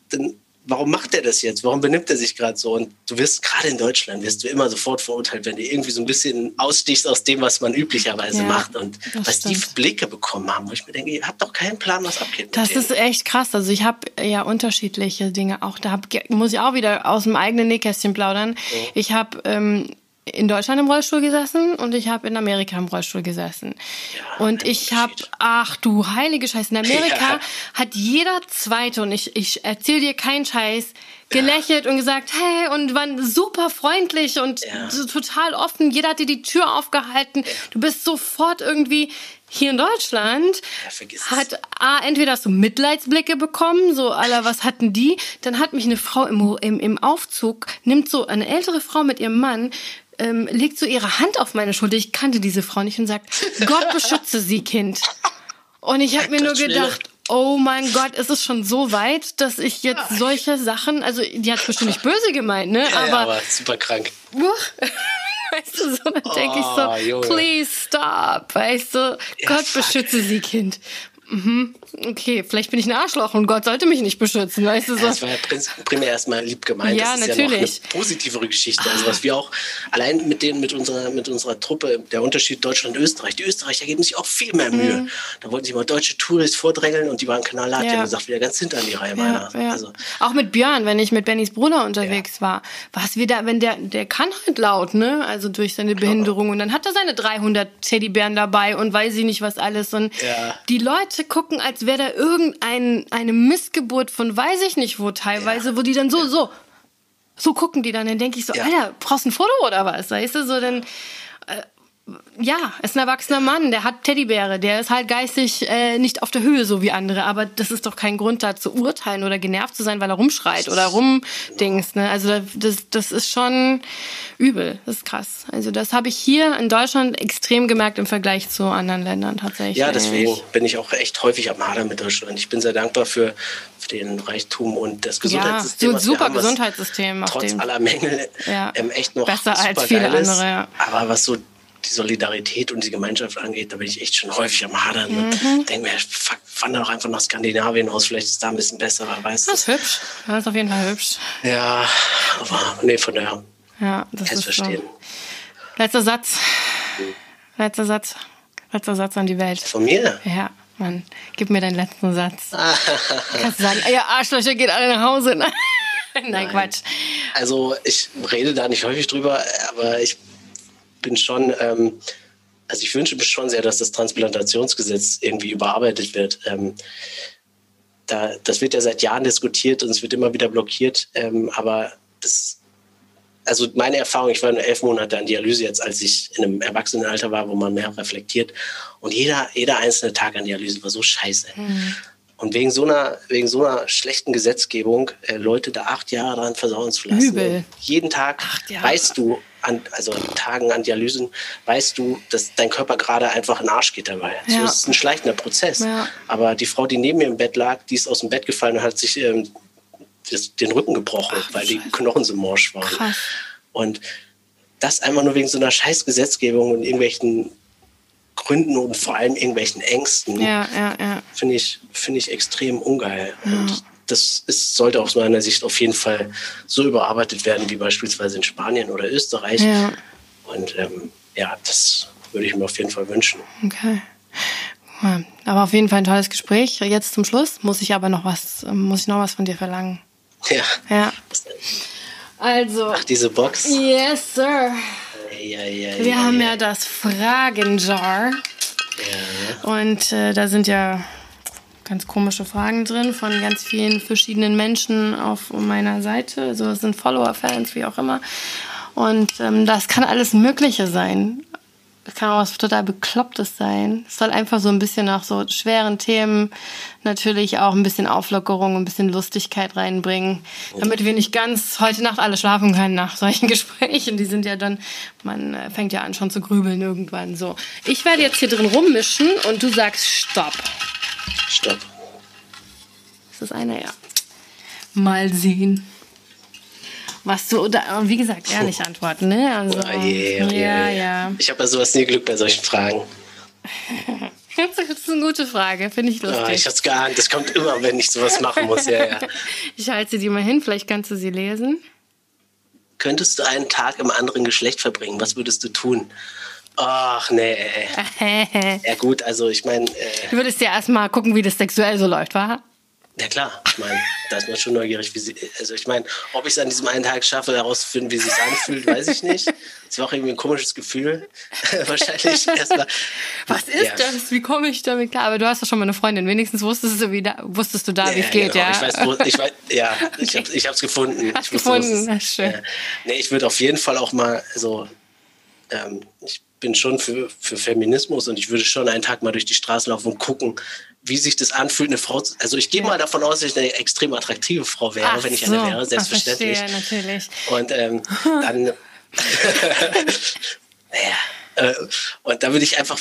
dann, warum macht er das jetzt? Warum benimmt er sich gerade so? Und du wirst gerade in Deutschland, wirst du immer sofort verurteilt, wenn du irgendwie so ein bisschen ausstichst aus dem, was man üblicherweise Ja, macht. Und was die stimmt. für Blicke bekommen haben, wo ich mir denke, ihr habt doch keinen Plan, was abgeht. Das ist echt krass. Also ich habe ja unterschiedliche Dinge auch. Da hab, muss ich auch wieder aus dem eigenen Nähkästchen plaudern. Ich habe ähm, in Deutschland im Rollstuhl gesessen und ich habe in Amerika im Rollstuhl gesessen. Ja, und ich habe, ach du heilige Scheiße, in Amerika Ja. hat jeder Zweite, und ich, ich erzähle dir keinen Scheiß, gelächelt und gesagt, hey, und waren super freundlich und Ja. so total offen. Jeder hat dir die Tür aufgehalten. Du bist sofort irgendwie hier in Deutschland Ja, hat A, entweder hast du Mitleidsblicke bekommen, so aller was hatten die, dann hat mich eine Frau im, im, im Aufzug, nimmt so eine ältere Frau mit ihrem Mann, ähm, legt so ihre Hand auf meine Schulter, ich kannte diese Frau nicht und sagt, Gott beschütze sie, Kind. Und ich habe mir nur gedacht, oh mein Gott, ist es schon so weit, dass ich jetzt solche Sachen, also die hat bestimmt nicht böse gemeint, ne? ja, aber, ja, aber super krank. weißt du, so, dann denke ich Oh, so, Junge. please stop, weißt du, Gott fuck, beschütze sie, Kind. Mhm. Okay, vielleicht bin ich ein Arschloch und Gott sollte mich nicht beschützen, weißt du so. Das war ja primär erstmal lieb gemeint. Ja, das ist natürlich. ja noch eine positivere Geschichte. Also was wir auch allein mit den, mit unserer, mit unserer Truppe, der Unterschied Deutschland-Österreich. Die Österreicher geben sich auch viel mehr Mühe. Da wollten sich mal deutsche Touris vordrängeln und die waren knallhart. Die Mhm. Ja. haben gesagt, wieder ganz hinter an die Reihe Ja, meiner. ja. Also, Auch mit Björn, wenn ich mit Bennys Bruder unterwegs war, war es wieder, wenn der, der kann halt laut, ne? Also durch seine Behinderung. Und dann hat er seine 300 Teddybären dabei und weiß ich nicht was alles. Und die Leute gucken, als wäre da irgendein, eine Missgeburt von weiß ich nicht wo teilweise, wo die dann so, so, so gucken die dann. Dann denke ich so, Ja. Alter, brauchst du ein Foto oder was? Weißt du, so dann, ja, ist ein erwachsener Mann, der hat Teddybäre, der ist halt geistig äh, nicht auf der Höhe so wie andere, aber das ist doch kein Grund da zu urteilen oder genervt zu sein, weil er rumschreit oder rumdings, ne? Also das, das ist schon übel, das ist krass. Also das habe ich hier in Deutschland extrem gemerkt im Vergleich zu anderen Ländern tatsächlich. ja, deswegen bin ich auch echt häufig am Hadern mit Deutschland. Ich bin sehr dankbar für, für den Reichtum und das Gesundheitssystem. so ein super haben, Gesundheitssystem, Trotz dem- aller Mängel Ja. ähm, echt noch Besser als viele geil ist. andere, ja. Aber was so die Solidarität und die Gemeinschaft angeht, da bin ich echt schon häufig am Hadern. Mhm. Denke mir, fuck, wandere doch einfach nach Skandinavien aus, vielleicht ist da ein bisschen besser, wer weiß. Das ist hübsch. Das ist auf jeden Fall hübsch. Ja, aber nee, von daher Ja, das kann ich ist verstehen. so. Letzter Satz. Letzter Satz. Letzter Satz an die Welt. Von mir? Ja, Mann, gib mir deinen letzten Satz. Kannst du sagen, ihr Arschlöcher geht alle nach Hause. Nein, Nein, Quatsch. Also ich rede da nicht häufig drüber, aber ich bin schon, ähm, also ich wünsche mir schon sehr, dass das Transplantationsgesetz irgendwie überarbeitet wird. Ähm, da, das wird ja seit Jahren diskutiert und es wird immer wieder blockiert, ähm, aber das, also meine Erfahrung, ich war nur elf Monate an Dialyse jetzt, als ich in einem Erwachsenenalter war, wo man mehr reflektiert und jeder, jeder einzelne Tag an Dialyse war so scheiße. Und wegen so einer, wegen so einer schlechten Gesetzgebung äh, Leute da acht Jahre dran versauen zu lassen. Übel. Jeden Tag weißt du, an, also an Tagen an Dialysen, weißt du, dass dein Körper gerade einfach in den Arsch geht dabei. So Ja. ist es ein schleichender Prozess. Ja. Aber die Frau, die neben mir im Bett lag, die ist aus dem Bett gefallen und hat sich ähm, das, den Rücken gebrochen, weil die Knochen so morsch waren. Krass. Und das einfach nur wegen so einer scheiß Gesetzgebung und irgendwelchen Gründen und vor allem irgendwelchen Ängsten Ja, ja, ja. finde ich, finde ich extrem ungeil. Und das ist, sollte aus meiner Sicht auf jeden Fall so überarbeitet werden wie beispielsweise in Spanien oder Österreich. Und ähm, ja, das würde ich mir auf jeden Fall wünschen. Okay. Aber auf jeden Fall ein tolles Gespräch. Jetzt zum Schluss muss ich aber noch was, muss ich noch was von dir verlangen. Ja. Ja. Also. Ach, diese Box. Yes, sir. Wir haben ja das Fragenjar. ja. Und äh, da sind ja ganz komische Fragen drin von ganz vielen verschiedenen Menschen auf meiner Seite. Also es sind Follower, Fans, wie auch immer. Und ähm, das kann alles Mögliche sein. Es kann auch was total Beklopptes sein. Es soll einfach so ein bisschen nach so schweren Themen natürlich auch ein bisschen Auflockerung, ein bisschen Lustigkeit reinbringen, damit wir nicht ganz heute Nacht alle schlafen können nach solchen Gesprächen. Die sind ja dann, man äh, fängt ja an schon zu grübeln irgendwann so. Ich werde jetzt hier drin rummischen und du sagst Stopp. Stopp. Ist das einer? Ja. Mal sehen. Was du, da, wie gesagt, ehrlich antworten, ne? Also, oh, yeah, ja, ja. Ich habe ja sowas nie Glück bei solchen Fragen. das ist eine gute Frage, finde ich lustig. Oh, ich hab's geahnt, das kommt immer, wenn ich sowas machen muss, ja, ja. Ich halte sie dir mal hin, vielleicht kannst du sie lesen. Könntest du einen Tag im anderen Geschlecht verbringen? Was würdest du tun? Ach, nee. ja, gut, also ich meine. Äh, du würdest ja erstmal gucken, wie das sexuell so läuft, wa? Ja klar, ich meine, da ist man schon neugierig, wie sie. Also ich meine, ob ich es an diesem einen Tag schaffe, herauszufinden, wie sie sich anfühlt, weiß ich nicht. Das war auch irgendwie ein komisches Gefühl. Wahrscheinlich erstmal. Was ist ja. das? Wie komme ich damit klar? Aber du hast doch schon mal eine Freundin. Wenigstens wusstest du, wie da, wusstest du da, wie es geht, genau. ja? Ich weiß, wo, ich weiß, ja, okay. ich habe ich hab's gefunden. Hast ich gefunden, wusste, ist, schön. Ja. Nee, ich würde auf jeden Fall auch mal so. Ähm, ich bin schon für, für Feminismus und ich würde schon einen Tag mal durch die Straße laufen und gucken, wie sich das anfühlt, eine Frau zu. Also ich gehe mal davon aus, dass ich eine extrem attraktive Frau wäre, Ach wenn ich so. eine wäre, selbstverständlich. Ach, verstehe, natürlich. Und ähm, dann. naja, äh, und da würde ich einfach,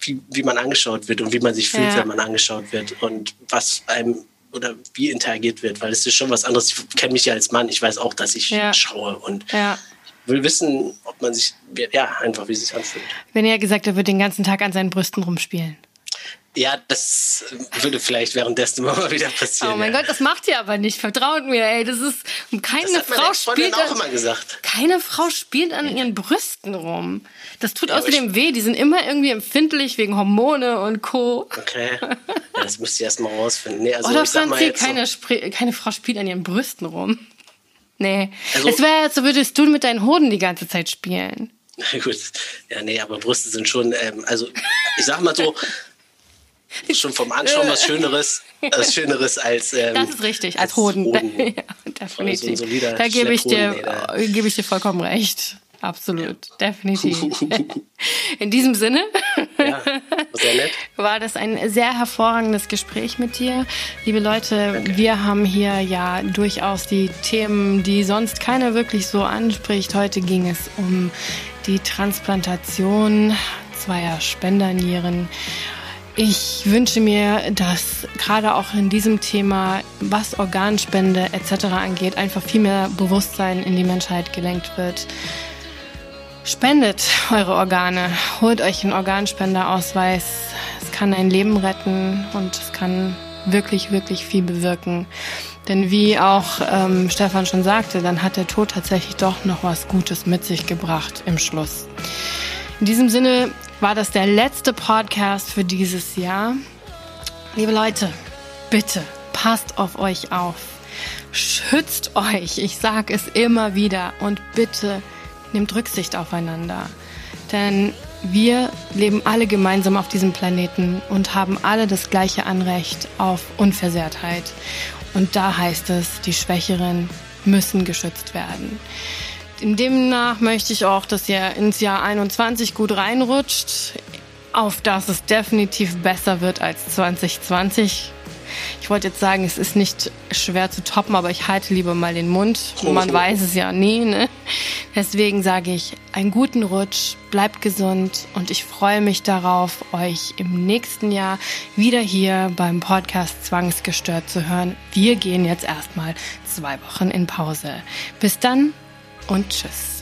wie, wie man angeschaut wird und wie man sich fühlt, ja. wenn man angeschaut wird und was einem oder wie interagiert wird, weil es ist schon was anderes. Ich kenne mich ja als Mann, ich weiß auch, dass ich ja. schaue und ja will wissen, ob man sich, ja, einfach wie es sich anfühlt. Wenn er gesagt, er wird den ganzen Tag an seinen Brüsten rumspielen. Ja, das würde vielleicht währenddessen immer mal wieder passieren. Oh mein ja. Gott, das macht ihr aber nicht. Vertraut mir, ey. Das ist keine das Frau spielt auch an, immer gesagt. Keine Frau spielt an ihren Brüsten rum. Das tut ja, außerdem weh. Die sind immer irgendwie empfindlich wegen Hormone und Co. Okay. Ja, das müsst ihr erst mal rausfinden. Nee, also Oder Franzi, keine, so keine Frau spielt an ihren Brüsten rum. Nee. Also, es wäre, als würdest du mit deinen Hoden die ganze Zeit spielen. Na gut. Ja, nee, aber Brüste sind schon, ähm, also ich sag mal so, schon vom Anschauen was Schöneres, was Schöneres als. Ähm, das ist richtig, als, als Hoden. Hoden. ja, definitiv. So da gebe ich, dir, gebe ich dir vollkommen recht. Absolut, ja. definitiv. In diesem Sinne ja, war das ein sehr hervorragendes Gespräch mit dir. Liebe Leute, Danke. wir haben hier ja durchaus die Themen, die sonst keiner wirklich so anspricht. Heute ging es um die Transplantation zweier Spendernieren. Ich wünsche mir, dass gerade auch in diesem Thema, was Organspende etc. angeht, einfach viel mehr Bewusstsein in die Menschheit gelenkt wird. Spendet eure Organe, holt euch einen Organspenderausweis. Es kann ein Leben retten und es kann wirklich, wirklich viel bewirken. Denn wie auch ähm, Stefan schon sagte, dann hat der Tod tatsächlich doch noch was Gutes mit sich gebracht im Schluss. In diesem Sinne war das der letzte Podcast für dieses Jahr. Liebe Leute, bitte passt auf euch auf. Schützt euch. Ich sage es immer wieder. Und bitte nehmt Rücksicht aufeinander. Denn wir leben alle gemeinsam auf diesem Planeten und haben alle das gleiche Anrecht auf Unversehrtheit. Und da heißt es, die Schwächeren müssen geschützt werden. Demnach möchte ich auch, dass ihr ins Jahr 21 gut reinrutscht, auf dass es definitiv besser wird als 2020. Ich wollte jetzt sagen, es ist nicht schwer zu toppen, aber ich halte lieber mal den Mund. Man weiß es ja nie. Ne? Deswegen sage ich, einen guten Rutsch, bleibt gesund und ich freue mich darauf, euch im nächsten Jahr wieder hier beim Podcast Zwangsgestört zu hören. Wir gehen jetzt erstmal zwei Wochen in Pause. Bis dann und tschüss.